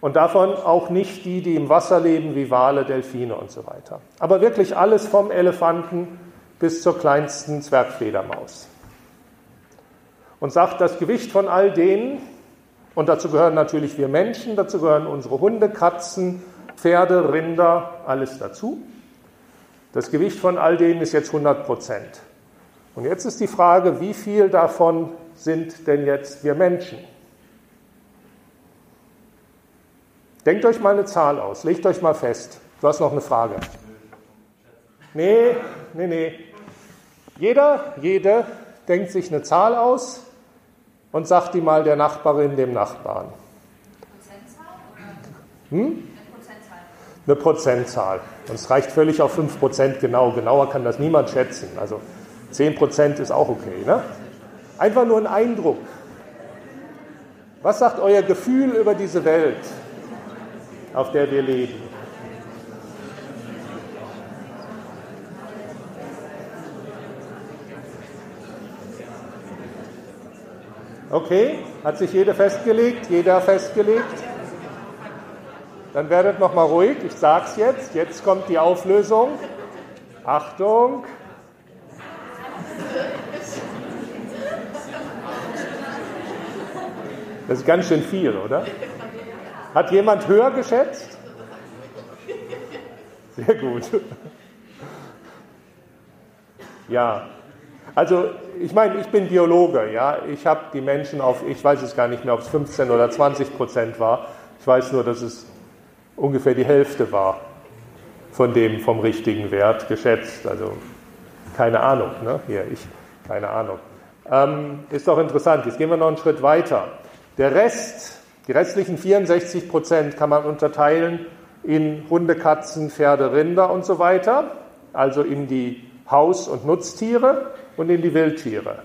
Und davon auch nicht die, die im Wasser leben, wie Wale, Delfine und so weiter. Aber wirklich alles vom Elefanten bis zur kleinsten Zwergfledermaus. Und sagt, das Gewicht von all denen, und dazu gehören natürlich wir Menschen, dazu gehören unsere Hunde, Katzen, Pferde, Rinder, alles dazu. Das Gewicht von all denen ist jetzt 100 Prozent. Und jetzt ist die Frage, wie viel davon sind denn jetzt wir Menschen? Denkt euch mal eine Zahl aus, legt euch mal fest. Du hast noch eine Frage. Nee, nee, nee. Jeder, jede denkt sich eine Zahl aus und sagt die mal der Nachbarin, dem Nachbarn. Hm? eine Prozentzahl. Und es reicht völlig auf 5% genau. Genauer kann das niemand schätzen. Also 10% ist auch okay. Ne? Einfach nur ein Eindruck. Was sagt euer Gefühl über diese Welt, auf der wir leben? Okay, hat sich jeder festgelegt? Jeder festgelegt? Dann werdet noch mal ruhig. Ich sage es jetzt. Jetzt kommt die Auflösung. Achtung. Das ist ganz schön viel, oder? Hat jemand höher geschätzt? Sehr gut. Ja, also ich meine, ich bin Biologe, ja. Ich habe die Menschen auf, ich weiß es gar nicht mehr, ob es 15 oder 20 Prozent war. Ich weiß nur, dass es ungefähr die Hälfte war von dem vom richtigen Wert geschätzt. Also keine Ahnung, ne? Hier, ich, keine Ahnung. Ähm, ist doch interessant. Jetzt gehen wir noch einen Schritt weiter. Der Rest, die restlichen 64 Prozent kann man unterteilen in Hunde, Katzen, Pferde, Rinder und so weiter, also in die Haus- und Nutztiere und in die Wildtiere.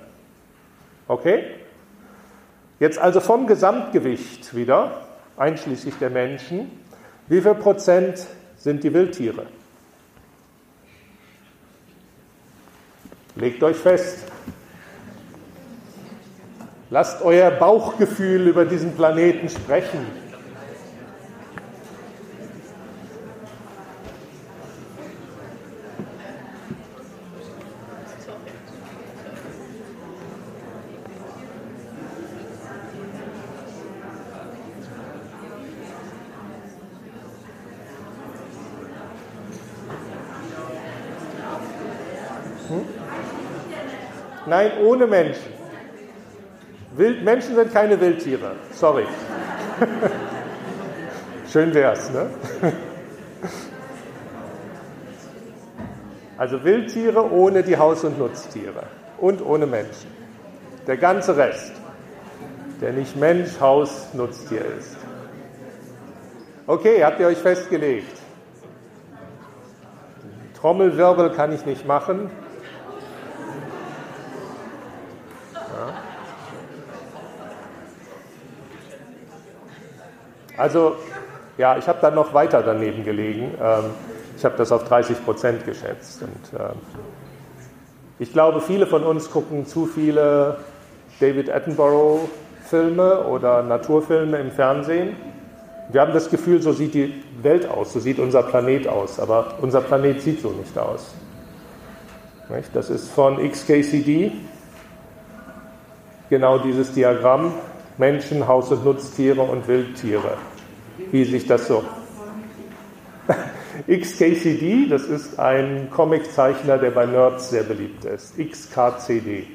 Okay? Jetzt also vom Gesamtgewicht wieder, einschließlich der Menschen, wie viel Prozent sind die Wildtiere? Legt euch fest. Lasst euer Bauchgefühl über diesen Planeten sprechen. Hm? Nein, ohne Menschen. Wild, Menschen sind keine Wildtiere. Sorry. Schön wär's, ne? Also Wildtiere ohne die Haus- und Nutztiere und ohne Menschen. Der ganze Rest, der nicht Mensch, Haus, Nutztier ist. Okay, habt ihr euch festgelegt? Trommelwirbel kann ich nicht machen. Also, ja, ich habe dann noch weiter daneben gelegen. Ähm, ich habe das auf 30 Prozent geschätzt. Und, ähm, ich glaube, viele von uns gucken zu viele David Attenborough-Filme oder Naturfilme im Fernsehen. Wir haben das Gefühl, so sieht die Welt aus, so sieht unser Planet aus. Aber unser Planet sieht so nicht aus. Das ist von XKCD genau dieses Diagramm. Menschen, Haus- und Nutztiere und Wildtiere. Wie sich das so. XKCD, das ist ein Comiczeichner, der bei Nerds sehr beliebt ist. XKCD.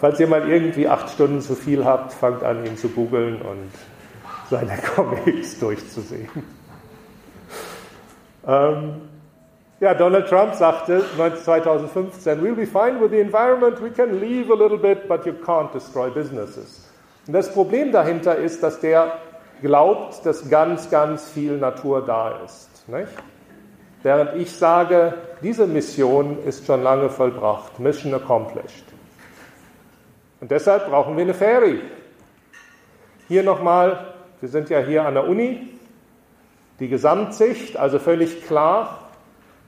Falls ihr mal irgendwie acht Stunden zu viel habt, fangt an, ihn zu googeln und seine Comics durchzusehen. Ähm, ja, Donald Trump sagte 2015, we'll be fine with the environment, we can leave a little bit, but you can't destroy businesses. Und das Problem dahinter ist, dass der glaubt, dass ganz, ganz viel Natur da ist. Nicht? Während ich sage, diese Mission ist schon lange vollbracht, Mission accomplished. Und deshalb brauchen wir eine Ferry. Hier nochmal, wir sind ja hier an der Uni, die Gesamtsicht, also völlig klar,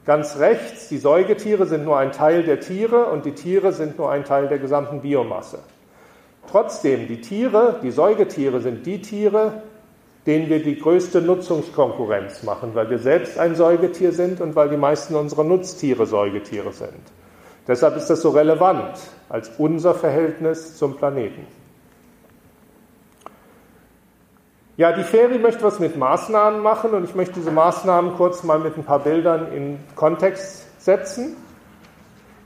Ganz rechts, die Säugetiere sind nur ein Teil der Tiere und die Tiere sind nur ein Teil der gesamten Biomasse. Trotzdem, die Tiere, die Säugetiere sind die Tiere, denen wir die größte Nutzungskonkurrenz machen, weil wir selbst ein Säugetier sind und weil die meisten unserer Nutztiere Säugetiere sind. Deshalb ist das so relevant als unser Verhältnis zum Planeten. Ja, die Ferie möchte was mit Maßnahmen machen und ich möchte diese Maßnahmen kurz mal mit ein paar Bildern in Kontext setzen.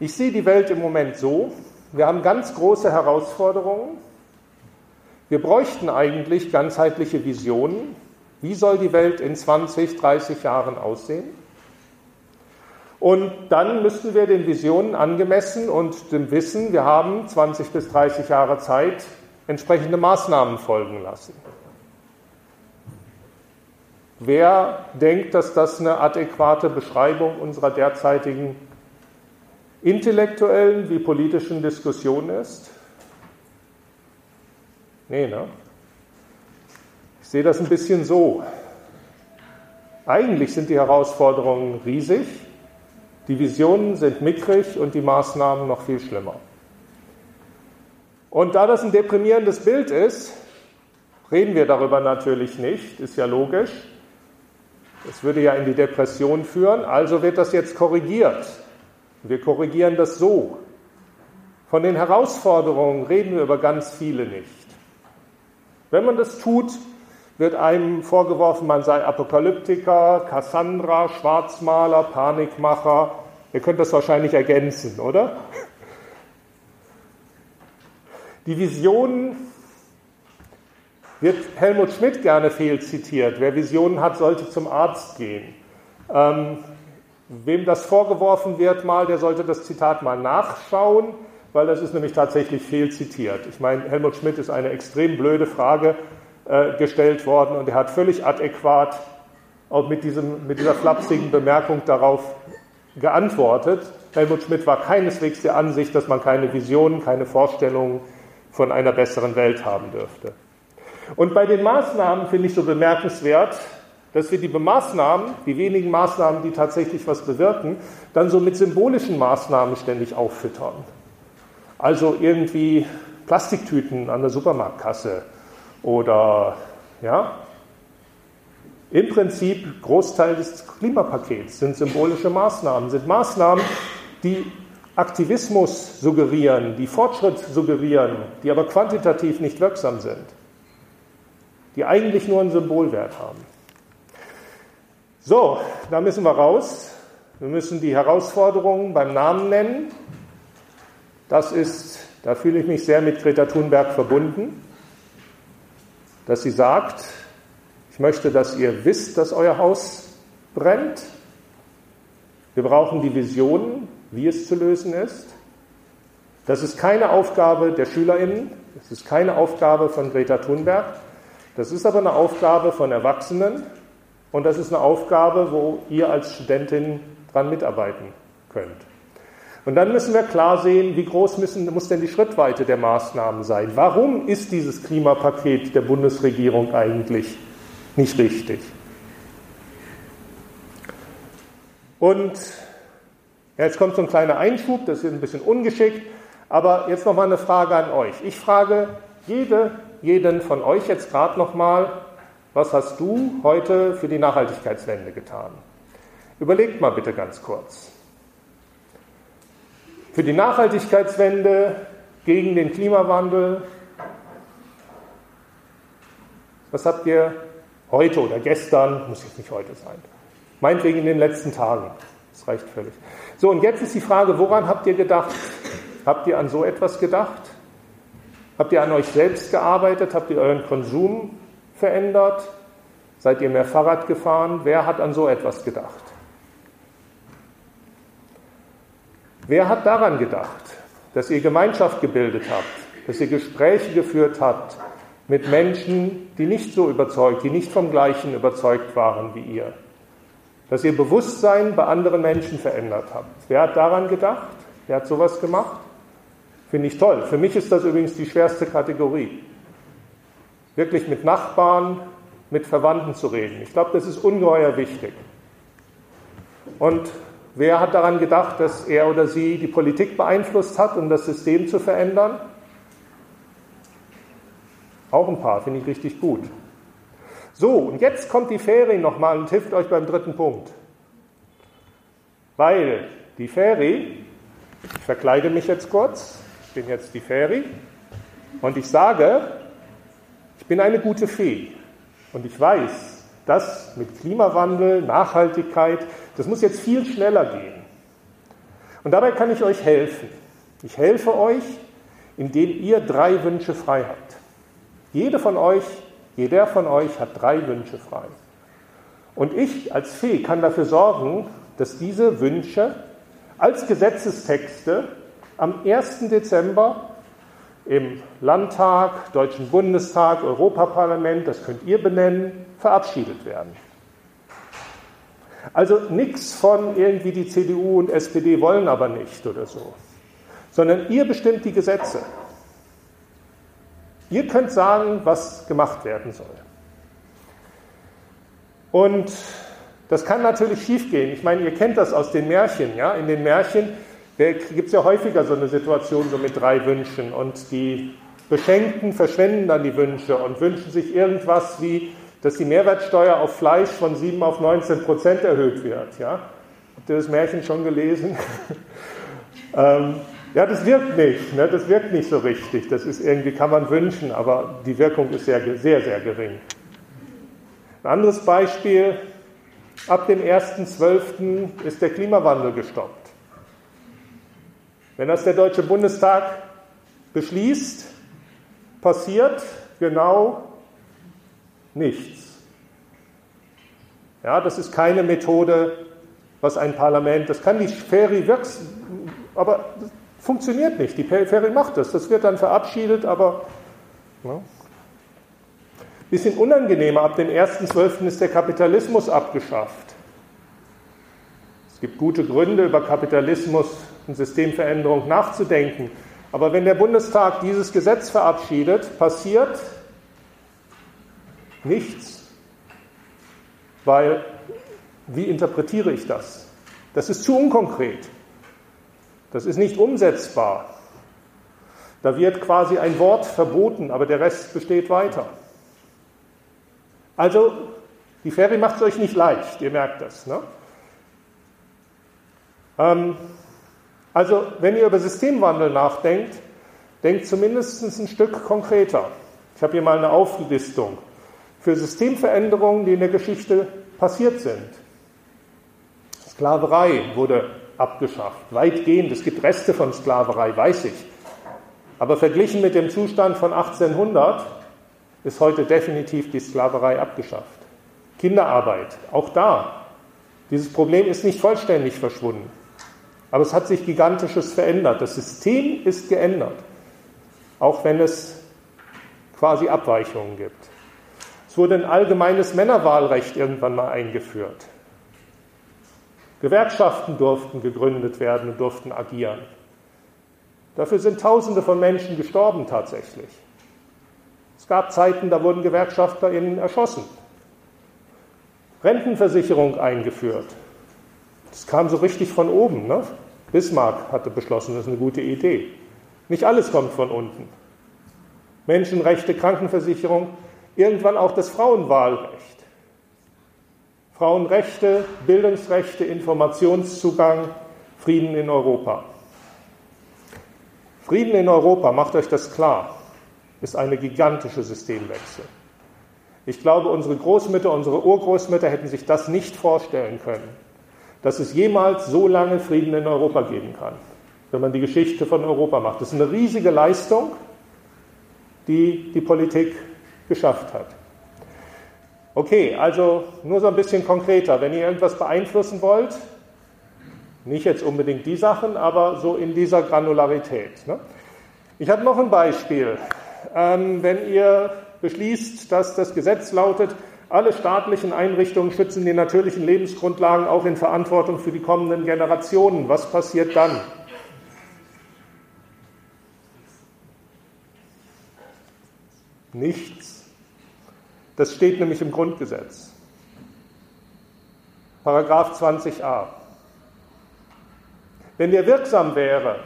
Ich sehe die Welt im Moment so, wir haben ganz große Herausforderungen. Wir bräuchten eigentlich ganzheitliche Visionen. Wie soll die Welt in 20, 30 Jahren aussehen? Und dann müssten wir den Visionen angemessen und dem Wissen, wir haben 20 bis 30 Jahre Zeit, entsprechende Maßnahmen folgen lassen. Wer denkt, dass das eine adäquate Beschreibung unserer derzeitigen intellektuellen wie politischen Diskussion ist? Nee, ne? Ich sehe das ein bisschen so. Eigentlich sind die Herausforderungen riesig, die Visionen sind mickrig und die Maßnahmen noch viel schlimmer. Und da das ein deprimierendes Bild ist, reden wir darüber natürlich nicht, ist ja logisch. Es würde ja in die Depression führen, also wird das jetzt korrigiert. Wir korrigieren das so. Von den Herausforderungen reden wir über ganz viele nicht. Wenn man das tut, wird einem vorgeworfen, man sei Apokalyptiker, Cassandra, Schwarzmaler, Panikmacher. Ihr könnt das wahrscheinlich ergänzen, oder? Die Visionen wird Helmut Schmidt gerne fehlzitiert. Wer Visionen hat, sollte zum Arzt gehen. Ähm, wem das vorgeworfen wird mal, der sollte das Zitat mal nachschauen, weil das ist nämlich tatsächlich fehlzitiert. Ich meine, Helmut Schmidt ist eine extrem blöde Frage äh, gestellt worden und er hat völlig adäquat auch mit, diesem, mit dieser flapsigen Bemerkung darauf geantwortet. Helmut Schmidt war keineswegs der Ansicht, dass man keine Visionen, keine Vorstellungen von einer besseren Welt haben dürfte. Und bei den Maßnahmen finde ich so bemerkenswert, dass wir die Maßnahmen, die wenigen Maßnahmen, die tatsächlich was bewirken, dann so mit symbolischen Maßnahmen ständig auffüttern. Also irgendwie Plastiktüten an der Supermarktkasse oder ja, im Prinzip Großteil des Klimapakets sind symbolische Maßnahmen, sind Maßnahmen, die Aktivismus suggerieren, die Fortschritt suggerieren, die aber quantitativ nicht wirksam sind die eigentlich nur einen Symbolwert haben. So, da müssen wir raus. Wir müssen die Herausforderungen beim Namen nennen. Das ist, da fühle ich mich sehr mit Greta Thunberg verbunden, dass sie sagt, ich möchte, dass ihr wisst, dass euer Haus brennt. Wir brauchen die Visionen, wie es zu lösen ist. Das ist keine Aufgabe der SchülerInnen, das ist keine Aufgabe von Greta Thunberg, das ist aber eine Aufgabe von Erwachsenen und das ist eine Aufgabe, wo ihr als Studentin dran mitarbeiten könnt. Und dann müssen wir klar sehen, wie groß müssen, muss denn die Schrittweite der Maßnahmen sein. Warum ist dieses Klimapaket der Bundesregierung eigentlich nicht richtig? Und jetzt kommt so ein kleiner Einschub, das ist ein bisschen ungeschickt. Aber jetzt nochmal eine Frage an euch. Ich frage jede, jeden von euch jetzt gerade nochmal, was hast du heute für die Nachhaltigkeitswende getan? Überlegt mal bitte ganz kurz. Für die Nachhaltigkeitswende, gegen den Klimawandel, was habt ihr heute oder gestern, muss jetzt nicht heute sein, meinetwegen in den letzten Tagen, das reicht völlig. So, und jetzt ist die Frage, woran habt ihr gedacht? Habt ihr an so etwas gedacht? Habt ihr an euch selbst gearbeitet? Habt ihr euren Konsum verändert? Seid ihr mehr Fahrrad gefahren? Wer hat an so etwas gedacht? Wer hat daran gedacht, dass ihr Gemeinschaft gebildet habt, dass ihr Gespräche geführt habt mit Menschen, die nicht so überzeugt, die nicht vom Gleichen überzeugt waren wie ihr? Dass ihr Bewusstsein bei anderen Menschen verändert habt? Wer hat daran gedacht? Wer hat sowas gemacht? Finde ich toll. Für mich ist das übrigens die schwerste Kategorie. Wirklich mit Nachbarn, mit Verwandten zu reden. Ich glaube, das ist ungeheuer wichtig. Und wer hat daran gedacht, dass er oder sie die Politik beeinflusst hat, um das System zu verändern? Auch ein paar, finde ich richtig gut. So, und jetzt kommt die Ferie nochmal und hilft euch beim dritten Punkt. Weil die Ferie, ich verkleide mich jetzt kurz, bin jetzt die Feri und ich sage, ich bin eine gute Fee und ich weiß, dass mit Klimawandel, Nachhaltigkeit, das muss jetzt viel schneller gehen. Und dabei kann ich euch helfen. Ich helfe euch, indem ihr drei Wünsche frei habt. Jede von euch, jeder von euch hat drei Wünsche frei. Und ich als Fee kann dafür sorgen, dass diese Wünsche als Gesetzestexte am 1. Dezember im Landtag, Deutschen Bundestag, Europaparlament, das könnt ihr benennen, verabschiedet werden. Also nichts von irgendwie die CDU und SPD wollen aber nicht oder so, sondern ihr bestimmt die Gesetze. Ihr könnt sagen, was gemacht werden soll. Und das kann natürlich schiefgehen. Ich meine, ihr kennt das aus den Märchen. Ja? In den Märchen gibt es ja häufiger so eine Situation so mit drei Wünschen und die Beschenkten verschwenden dann die Wünsche und wünschen sich irgendwas wie, dass die Mehrwertsteuer auf Fleisch von 7 auf 19 Prozent erhöht wird. Ja? Habt ihr das Märchen schon gelesen? ähm, ja, das wirkt nicht. Ne? Das wirkt nicht so richtig. Das ist irgendwie, kann man wünschen, aber die Wirkung ist sehr, sehr, sehr gering. Ein anderes Beispiel. Ab dem 1.12. ist der Klimawandel gestoppt. Wenn das der Deutsche Bundestag beschließt, passiert genau nichts. Ja, das ist keine Methode, was ein Parlament, das kann die Ferry wirks, aber das funktioniert nicht. Die Ferry macht das. Das wird dann verabschiedet, aber ja. bisschen unangenehmer. Ab dem 1.12. ist der Kapitalismus abgeschafft. Es gibt gute Gründe, über Kapitalismus Systemveränderung nachzudenken. Aber wenn der Bundestag dieses Gesetz verabschiedet, passiert nichts. Weil, wie interpretiere ich das? Das ist zu unkonkret. Das ist nicht umsetzbar. Da wird quasi ein Wort verboten, aber der Rest besteht weiter. Also, die Ferie macht es euch nicht leicht, ihr merkt das. Ne? Ähm, also, wenn ihr über Systemwandel nachdenkt, denkt zumindest ein Stück konkreter. Ich habe hier mal eine Auflistung für Systemveränderungen, die in der Geschichte passiert sind. Sklaverei wurde abgeschafft, weitgehend. Es gibt Reste von Sklaverei, weiß ich. Aber verglichen mit dem Zustand von 1800 ist heute definitiv die Sklaverei abgeschafft. Kinderarbeit, auch da. Dieses Problem ist nicht vollständig verschwunden. Aber es hat sich gigantisches verändert. Das System ist geändert, auch wenn es quasi Abweichungen gibt. Es wurde ein allgemeines Männerwahlrecht irgendwann mal eingeführt. Gewerkschaften durften gegründet werden und durften agieren. Dafür sind Tausende von Menschen gestorben tatsächlich. Es gab Zeiten, da wurden GewerkschafterInnen erschossen. Rentenversicherung eingeführt. Das kam so richtig von oben. Ne? Bismarck hatte beschlossen, das ist eine gute Idee. Nicht alles kommt von unten. Menschenrechte, Krankenversicherung, irgendwann auch das Frauenwahlrecht. Frauenrechte, Bildungsrechte, Informationszugang, Frieden in Europa. Frieden in Europa, macht euch das klar, ist eine gigantische Systemwechsel. Ich glaube, unsere Großmütter, unsere Urgroßmütter hätten sich das nicht vorstellen können, dass es jemals so lange Frieden in Europa geben kann, wenn man die Geschichte von Europa macht. Das ist eine riesige Leistung, die die Politik geschafft hat. Okay, also nur so ein bisschen konkreter. Wenn ihr irgendwas beeinflussen wollt, nicht jetzt unbedingt die Sachen, aber so in dieser Granularität. Ne? Ich habe noch ein Beispiel. Ähm, wenn ihr beschließt, dass das Gesetz lautet, alle staatlichen Einrichtungen schützen die natürlichen Lebensgrundlagen auch in Verantwortung für die kommenden Generationen. Was passiert dann? Nichts. Das steht nämlich im Grundgesetz. Paragraph 20a. Wenn der wirksam wäre,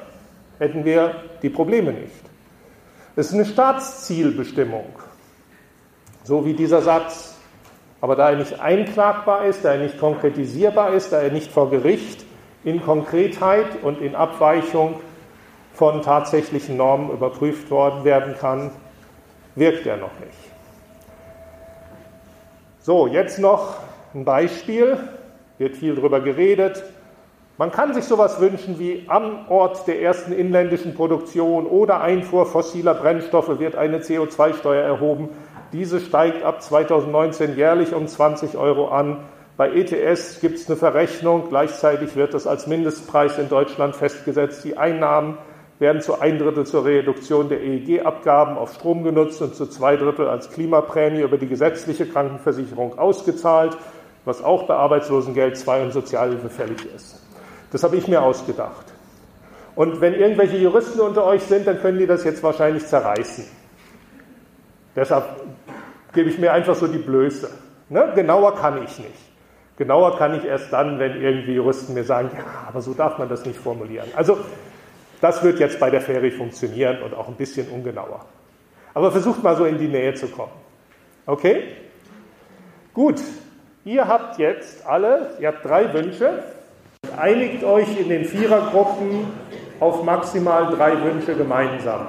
hätten wir die Probleme nicht. Es ist eine Staatszielbestimmung, so wie dieser Satz. Aber da er nicht einklagbar ist, da er nicht konkretisierbar ist, da er nicht vor Gericht in Konkretheit und in Abweichung von tatsächlichen Normen überprüft worden werden kann, wirkt er noch nicht. So, jetzt noch ein Beispiel, wird viel darüber geredet. Man kann sich sowas wünschen wie am Ort der ersten inländischen Produktion oder Einfuhr fossiler Brennstoffe wird eine CO2-Steuer erhoben. Diese steigt ab 2019 jährlich um 20 Euro an. Bei ETS gibt es eine Verrechnung. Gleichzeitig wird das als Mindestpreis in Deutschland festgesetzt. Die Einnahmen werden zu ein Drittel zur Reduktion der EEG-Abgaben auf Strom genutzt und zu zwei Drittel als Klimaprämie über die gesetzliche Krankenversicherung ausgezahlt, was auch bei Arbeitslosengeld 2 und Sozialhilfe fällig ist. Das habe ich mir ausgedacht. Und wenn irgendwelche Juristen unter euch sind, dann können die das jetzt wahrscheinlich zerreißen. Deshalb gebe ich mir einfach so die Blöße. Ne? Genauer kann ich nicht. Genauer kann ich erst dann, wenn irgendwie Juristen mir sagen, ja, aber so darf man das nicht formulieren. Also das wird jetzt bei der Ferie funktionieren und auch ein bisschen ungenauer. Aber versucht mal so in die Nähe zu kommen. Okay? Gut. Ihr habt jetzt alle, ihr habt drei Wünsche. Einigt euch in den Vierergruppen auf maximal drei Wünsche gemeinsam.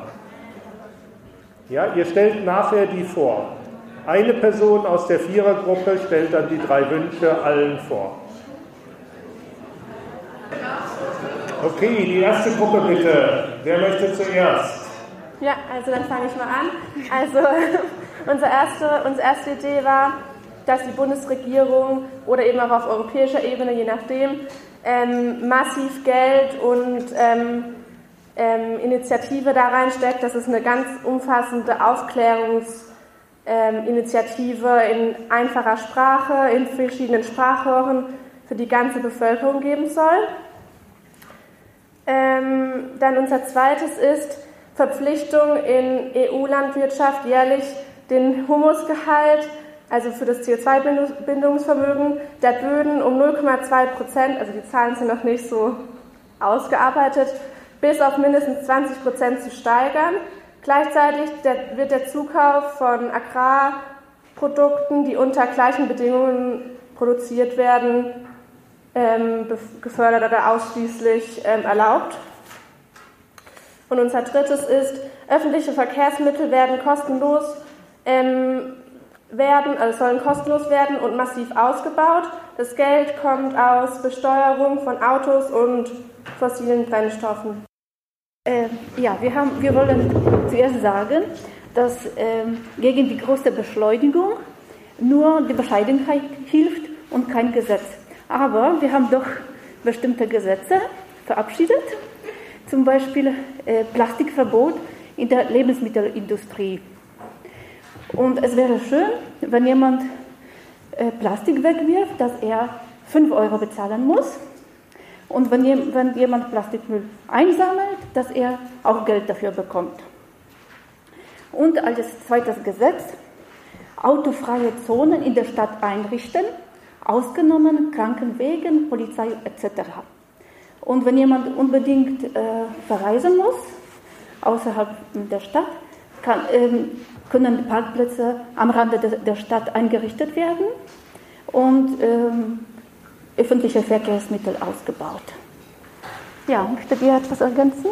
Ja, ihr stellt nachher die vor. Eine Person aus der Vierergruppe stellt dann die drei Wünsche allen vor. Okay, die erste Gruppe bitte. Wer möchte zuerst? Ja, also dann fange ich mal an. Also unsere erste, unsere erste Idee war, dass die Bundesregierung oder eben auch auf europäischer Ebene, je nachdem, ähm, massiv Geld und ähm, ähm, Initiative da reinsteckt. Das ist eine ganz umfassende Aufklärungsinitiative in einfacher Sprache, in verschiedenen Sprachrohren für die ganze Bevölkerung geben soll. Ähm, dann unser zweites ist Verpflichtung in EU-Landwirtschaft jährlich den Humusgehalt also für das CO2-Bindungsvermögen der Böden um 0,2 Prozent, also die Zahlen sind noch nicht so ausgearbeitet, bis auf mindestens 20 Prozent zu steigern. Gleichzeitig wird der Zukauf von Agrarprodukten, die unter gleichen Bedingungen produziert werden, ähm, gefördert oder ausschließlich ähm, erlaubt. Und unser drittes ist, öffentliche Verkehrsmittel werden kostenlos ähm, werden, also sollen kostenlos werden und massiv ausgebaut. Das Geld kommt aus Besteuerung von Autos und fossilen Brennstoffen. Äh, ja, wir, haben, wir wollen zuerst sagen, dass äh, gegen die große Beschleunigung nur die Bescheidenheit hilft und kein Gesetz. Aber wir haben doch bestimmte Gesetze verabschiedet, zum Beispiel äh, Plastikverbot in der Lebensmittelindustrie. Und es wäre schön, wenn jemand äh, Plastik wegwirft, dass er 5 Euro bezahlen muss. Und wenn, wenn jemand Plastikmüll einsammelt, dass er auch Geld dafür bekommt. Und als zweites Gesetz, autofreie Zonen in der Stadt einrichten, ausgenommen Krankenwegen, Polizei etc. Und wenn jemand unbedingt äh, verreisen muss, außerhalb der Stadt, kann, ähm, können Parkplätze am Rande de, der Stadt eingerichtet werden und ähm, öffentliche Verkehrsmittel ausgebaut. Ja, möchtet ihr etwas ergänzen?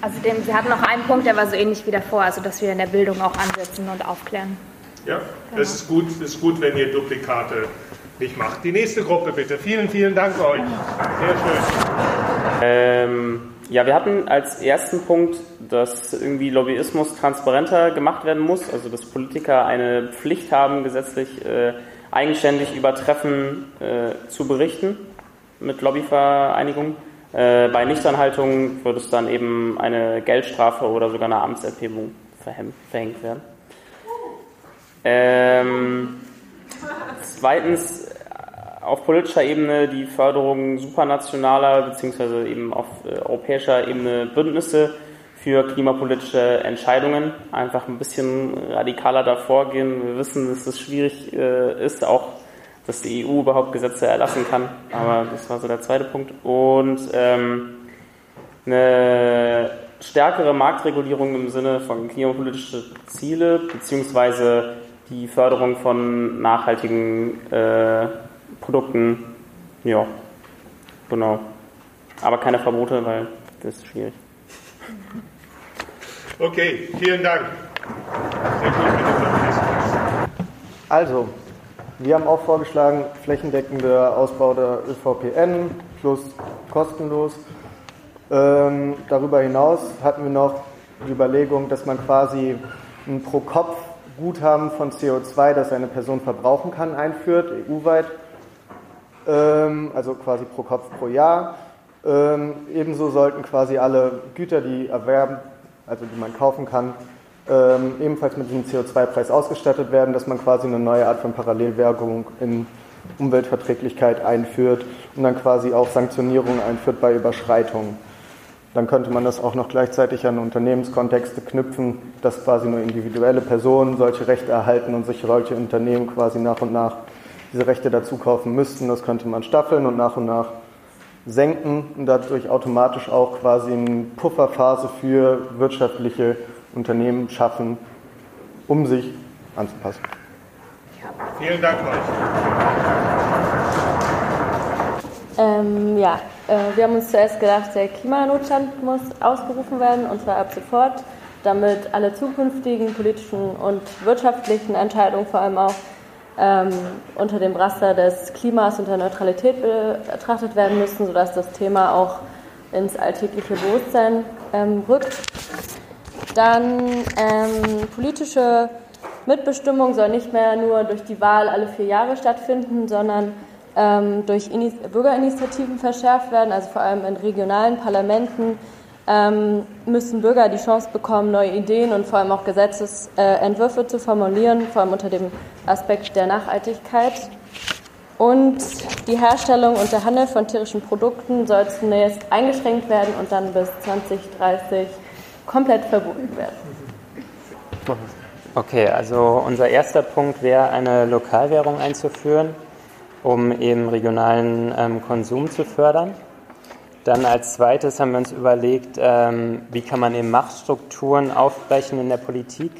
Also dem, Sie hatten noch einen Punkt, der war so ähnlich wie davor, also dass wir in der Bildung auch ansetzen und aufklären. Ja, genau. das ist gut, das ist gut, wenn ihr Duplikate nicht macht. Die nächste Gruppe bitte. Vielen, vielen Dank euch. Sehr schön. Ähm, ja, wir hatten als ersten Punkt, dass irgendwie Lobbyismus transparenter gemacht werden muss, also dass Politiker eine Pflicht haben, gesetzlich äh, eigenständig über Treffen äh, zu berichten mit Lobbyvereinigungen. Äh, bei Nichtanhaltung wird es dann eben eine Geldstrafe oder sogar eine Amtserhebung verhängt werden. Ähm, zweitens auf politischer Ebene die Förderung supranationaler beziehungsweise eben auf äh, europäischer Ebene Bündnisse für klimapolitische Entscheidungen. Einfach ein bisschen radikaler davor gehen. Wir wissen, dass es schwierig äh, ist, auch dass die EU überhaupt Gesetze erlassen kann. Aber das war so der zweite Punkt. Und ähm, eine stärkere Marktregulierung im Sinne von klimapolitische Ziele beziehungsweise die Förderung von nachhaltigen äh, Produkten, ja, genau. Aber keine Verbote, weil das ist schwierig. Okay, vielen Dank. Also, wir haben auch vorgeschlagen, flächendeckender Ausbau der ÖVPN plus kostenlos. Ähm, darüber hinaus hatten wir noch die Überlegung, dass man quasi ein Pro-Kopf-Guthaben von CO2, das eine Person verbrauchen kann, einführt, EU-weit ähm, also quasi pro Kopf pro Jahr. Ähm, ebenso sollten quasi alle Güter, die erwerben, also die man kaufen kann, ähm, ebenfalls mit diesem CO2-Preis ausgestattet werden, dass man quasi eine neue Art von Parallelwährung in Umweltverträglichkeit einführt und dann quasi auch Sanktionierungen einführt bei Überschreitungen. Dann könnte man das auch noch gleichzeitig an Unternehmenskontexte knüpfen, dass quasi nur individuelle Personen solche Rechte erhalten und sich solche Unternehmen quasi nach und nach diese Rechte dazu kaufen müssten. Das könnte man staffeln und nach und nach senken und dadurch automatisch auch quasi eine Pufferphase für wirtschaftliche Unternehmen schaffen, um sich anzupassen. Vielen Dank euch. Ähm, ja, äh, wir haben uns zuerst gedacht, der Klimanotstand muss ausgerufen werden und zwar ab sofort, damit alle zukünftigen politischen und wirtschaftlichen Entscheidungen vor allem auch ähm, unter dem Raster des Klimas und der Neutralität betrachtet werden müssen, sodass das Thema auch ins alltägliche Bewusstsein ähm, rückt. Dann ähm, politische Mitbestimmung soll nicht mehr nur durch die Wahl alle vier Jahre stattfinden, sondern ähm, durch Ini Bürgerinitiativen verschärft werden, also vor allem in regionalen Parlamenten müssen Bürger die Chance bekommen, neue Ideen und vor allem auch Gesetzesentwürfe zu formulieren, vor allem unter dem Aspekt der Nachhaltigkeit. Und die Herstellung und der Handel von tierischen Produkten soll zunächst eingeschränkt werden und dann bis 2030 komplett verboten werden. Okay, also unser erster Punkt wäre, eine Lokalwährung einzuführen, um eben regionalen ähm, Konsum zu fördern. Dann als zweites haben wir uns überlegt, ähm, wie kann man eben Machtstrukturen aufbrechen in der Politik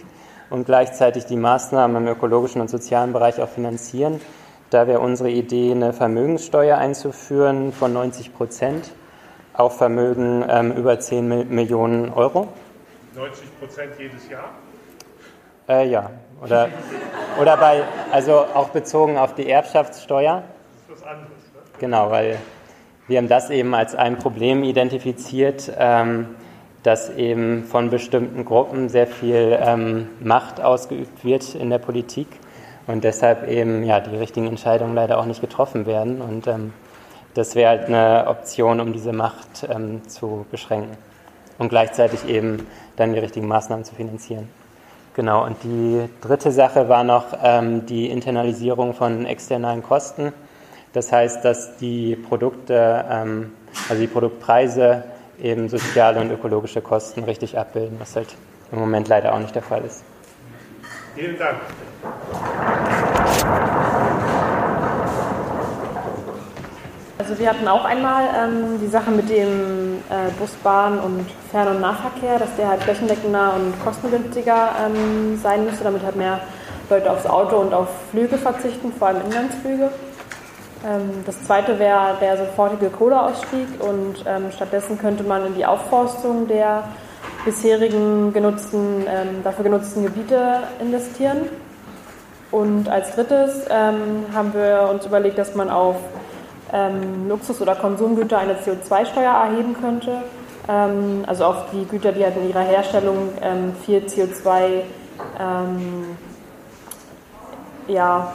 und gleichzeitig die Maßnahmen im ökologischen und sozialen Bereich auch finanzieren. Da wäre unsere Idee, eine Vermögenssteuer einzuführen von 90 Prozent auf Vermögen ähm, über 10 Millionen Euro. 90 Prozent jedes Jahr? Äh, ja, Oder, oder bei, also auch bezogen auf die Erbschaftssteuer. Das ist was anderes. Ne? Genau, weil wir haben das eben als ein Problem identifiziert, ähm, dass eben von bestimmten Gruppen sehr viel ähm, Macht ausgeübt wird in der Politik und deshalb eben ja die richtigen Entscheidungen leider auch nicht getroffen werden. Und ähm, das wäre halt eine Option, um diese Macht ähm, zu beschränken und gleichzeitig eben dann die richtigen Maßnahmen zu finanzieren. Genau, und die dritte Sache war noch ähm, die Internalisierung von externen Kosten. Das heißt, dass die Produkte, ähm, also die Produktpreise eben soziale und ökologische Kosten richtig abbilden, was halt im Moment leider auch nicht der Fall ist. Vielen Dank. Also wir hatten auch einmal ähm, die Sache mit dem äh, Bus, Bahn und Fern- und Nahverkehr, dass der halt flächendeckender und kostengünstiger ähm, sein müsste, damit halt mehr Leute aufs Auto und auf Flüge verzichten, vor allem Inlandsflüge. Ähm, das zweite wäre der sofortige Kohleausstieg und ähm, stattdessen könnte man in die Aufforstung der bisherigen genutzten, ähm, dafür genutzten Gebiete investieren. Und als drittes ähm, haben wir uns überlegt, dass man auf ähm, Luxus- oder Konsumgüter eine CO2-Steuer erheben könnte. Ähm, also auf die Güter, die halt in ihrer Herstellung viel CO2 ähm, ja,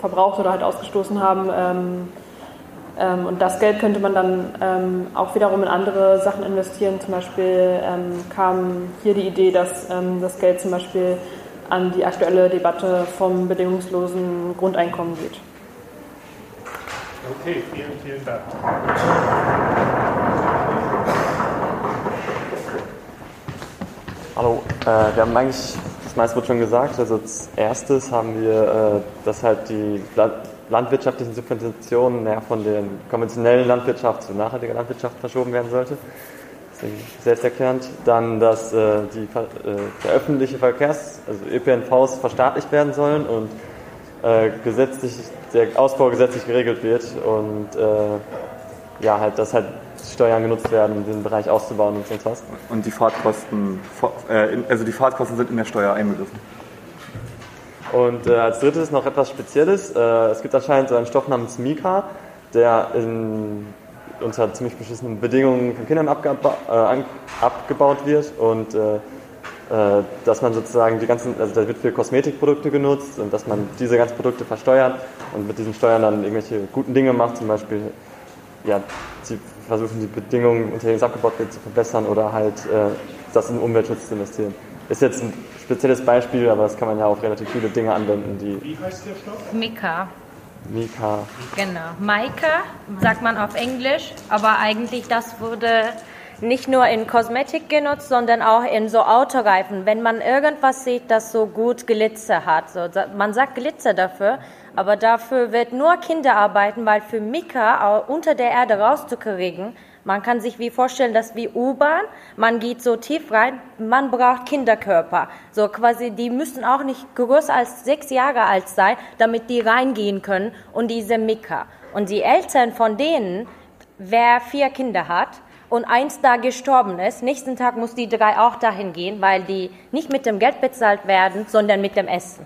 verbraucht oder halt ausgestoßen haben. Ähm, ähm, und das Geld könnte man dann auch wiederum in andere Sachen investieren. Zum Beispiel kam hier die Idee, dass das Geld zum Beispiel an die aktuelle Debatte vom bedingungslosen Grundeinkommen geht. Okay, vielen, vielen Dank. Hallo, äh, wir haben eigentlich, das meiste wurde schon gesagt, also als erstes haben wir, äh, dass halt die landwirtschaftlichen Subventionen ja, von der konventionellen Landwirtschaft zu nachhaltiger Landwirtschaft verschoben werden sollte. Selbsterklärend. Dann, dass äh, die, äh, der öffentliche Verkehrs, also ÖPNVs verstaatlicht werden sollen und gesetzlich, der Ausbau gesetzlich geregelt wird und ja, halt, dass halt Steuern genutzt werden, um diesen Bereich auszubauen und sonst was. Und die Fahrtkosten, äh, also die Fahrtkosten sind in der Steuer einbegriffen. Und äh, als drittes noch etwas Spezielles. Äh, es gibt anscheinend so einen Stoff namens Mika, der in, unter ziemlich beschissenen Bedingungen von Kindern abgeba äh, abgebaut wird und äh, äh, dass man sozusagen die ganzen, also da wird für Kosmetikprodukte genutzt und dass man diese ganzen Produkte versteuert und mit diesen Steuern dann irgendwelche guten Dinge macht, zum Beispiel, ja, sie versuchen die Bedingungen, unter denen es abgebaut wird, zu verbessern oder halt äh, das in Umweltschutz zu investieren. Ist jetzt ein spezielles Beispiel, aber das kann man ja auf relativ viele Dinge anwenden, die. Wie heißt der Stoff? Mika. Mika. Genau. Maika sagt man auf Englisch, aber eigentlich das wurde nicht nur in Kosmetik genutzt, sondern auch in so Autoreifen. Wenn man irgendwas sieht, das so gut Glitzer hat, so, man sagt Glitzer dafür, aber dafür wird nur Kinder arbeiten, weil für Mika unter der Erde rauszukriegen, man kann sich wie vorstellen, dass wie U-Bahn, man geht so tief rein, man braucht Kinderkörper. So quasi, die müssen auch nicht größer als sechs Jahre alt sein, damit die reingehen können und diese Mika. Und die Eltern von denen, wer vier Kinder hat, und eins da gestorben ist, nächsten Tag muss die drei auch dahin gehen, weil die nicht mit dem Geld bezahlt werden, sondern mit dem Essen.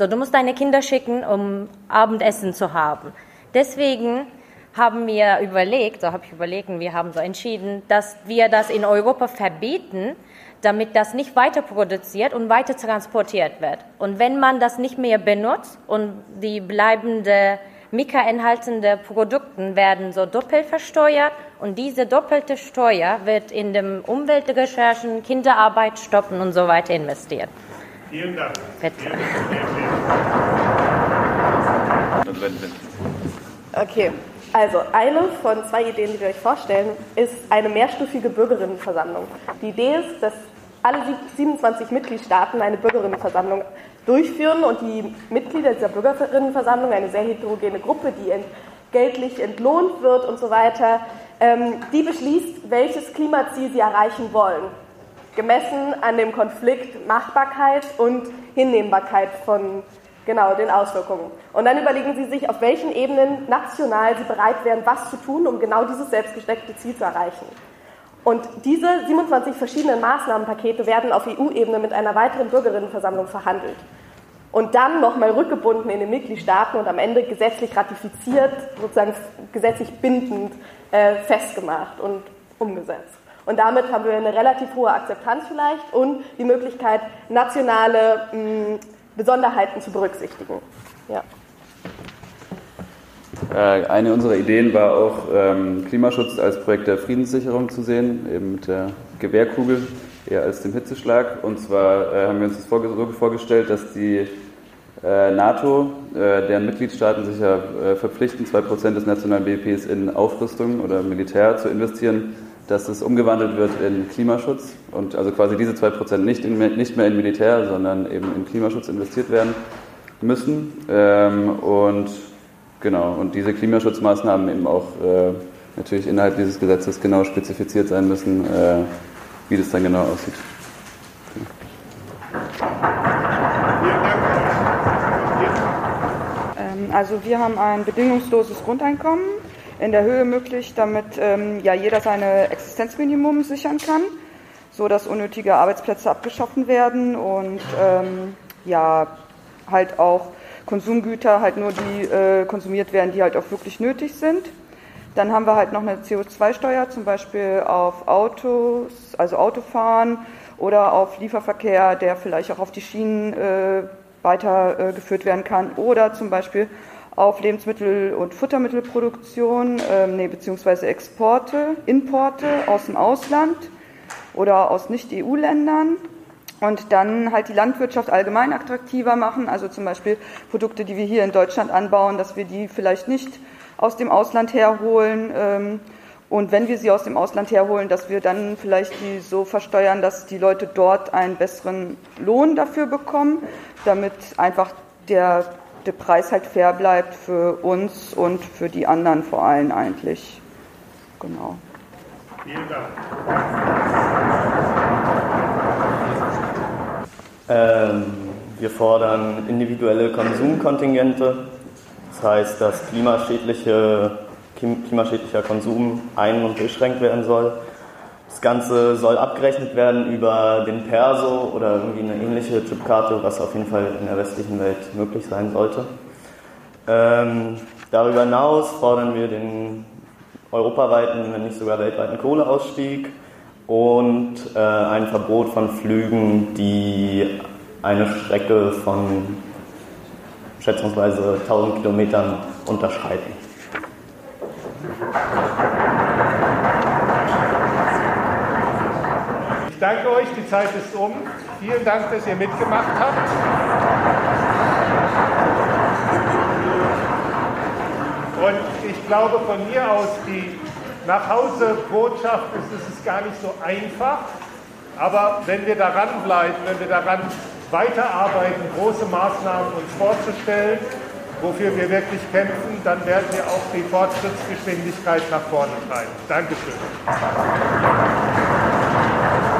So, du musst deine Kinder schicken, um Abendessen zu haben. Deswegen haben wir überlegt, so habe ich überlegt, wir haben so entschieden, dass wir das in Europa verbieten, damit das nicht weiter produziert und weiter transportiert wird. Und wenn man das nicht mehr benutzt und die bleibende Mika enthaltende Produkte werden so doppelt versteuert und diese doppelte Steuer wird in den Umweltrecherchen, Kinderarbeit stoppen und so weiter investiert. Vielen Dank. Bitte. Okay, also eine von zwei Ideen, die wir euch vorstellen, ist eine mehrstufige Bürgerinnenversammlung. Die Idee ist, dass alle 27 Mitgliedstaaten eine Bürgerinnenversammlung durchführen und die Mitglieder dieser Bürgerinnenversammlung, eine sehr heterogene Gruppe, die entgeltlich entlohnt wird und so weiter, ähm, die beschließt, welches Klimaziel sie erreichen wollen, gemessen an dem Konflikt Machbarkeit und Hinnehmbarkeit von genau den Auswirkungen. Und dann überlegen sie sich, auf welchen Ebenen national sie bereit wären, was zu tun, um genau dieses selbstgesteckte Ziel zu erreichen. Und diese 27 verschiedenen Maßnahmenpakete werden auf EU-Ebene mit einer weiteren Bürgerinnenversammlung verhandelt. Und dann nochmal rückgebunden in den Mitgliedstaaten und am Ende gesetzlich ratifiziert, sozusagen gesetzlich bindend äh, festgemacht und umgesetzt. Und damit haben wir eine relativ hohe Akzeptanz vielleicht und die Möglichkeit, nationale mh, Besonderheiten zu berücksichtigen. Ja. Äh, eine unserer Ideen war auch, ähm, Klimaschutz als Projekt der Friedenssicherung zu sehen, eben mit der Gewehrkugel eher als dem Hitzeschlag. Und zwar äh, haben wir uns das so vorgestellt, dass die äh, NATO, deren Mitgliedstaaten sich ja verpflichten, 2% des nationalen BPs in Aufrüstung oder Militär zu investieren, dass es umgewandelt wird in Klimaschutz und also quasi diese 2% nicht, in, nicht mehr in Militär, sondern eben in Klimaschutz investiert werden müssen. Ähm, und Genau, und diese Klimaschutzmaßnahmen eben auch äh, natürlich innerhalb dieses Gesetzes genau spezifiziert sein müssen, äh, wie das dann genau aussieht. Ähm, also wir haben ein bedingungsloses Grundeinkommen in der Höhe möglich, damit ähm, ja jeder seine Existenzminimum sichern kann, so dass unnötige Arbeitsplätze abgeschaffen werden und ähm, ja halt auch Konsumgüter halt nur die äh, konsumiert werden, die halt auch wirklich nötig sind. Dann haben wir halt noch eine CO2-Steuer, zum Beispiel auf Autos, also Autofahren oder auf Lieferverkehr, der vielleicht auch auf die Schienen äh, weitergeführt äh, werden kann oder zum Beispiel auf Lebensmittel- und Futtermittelproduktion, äh, nee, beziehungsweise Exporte, Importe aus dem Ausland oder aus Nicht-EU-Ländern und dann halt die Landwirtschaft allgemein attraktiver machen, also zum Beispiel Produkte, die wir hier in Deutschland anbauen, dass wir die vielleicht nicht aus dem Ausland herholen. Ähm, und wenn wir sie aus dem Ausland herholen, dass wir dann vielleicht die so versteuern, dass die Leute dort einen besseren Lohn dafür bekommen, damit einfach der, der Preis halt fair bleibt für uns und für die anderen vor allem eigentlich. Genau. Vielen Dank. Ähm, wir fordern individuelle Konsumkontingente. Das heißt, dass klimaschädliche, klimaschädlicher Konsum ein- und beschränkt werden soll. Das Ganze soll abgerechnet werden über den Perso oder irgendwie eine ähnliche Chipkarte, was auf jeden Fall in der westlichen Welt möglich sein sollte. Ähm, darüber hinaus fordern wir den europaweiten, wenn nicht sogar weltweiten Kohleausstieg und äh, ein Verbot von Flügen, die eine Strecke von schätzungsweise 1000 Kilometern unterschreiten. Danke euch, die Zeit ist um. Vielen Dank, dass ihr mitgemacht habt. Und ich glaube von mir aus, die Nachhause-Botschaft ist, es ist gar nicht so einfach. Aber wenn wir daran bleiben, wenn wir daran weiterarbeiten, große Maßnahmen uns vorzustellen, wofür wir wirklich kämpfen, dann werden wir auch die Fortschrittsgeschwindigkeit nach vorne treiben. Dankeschön.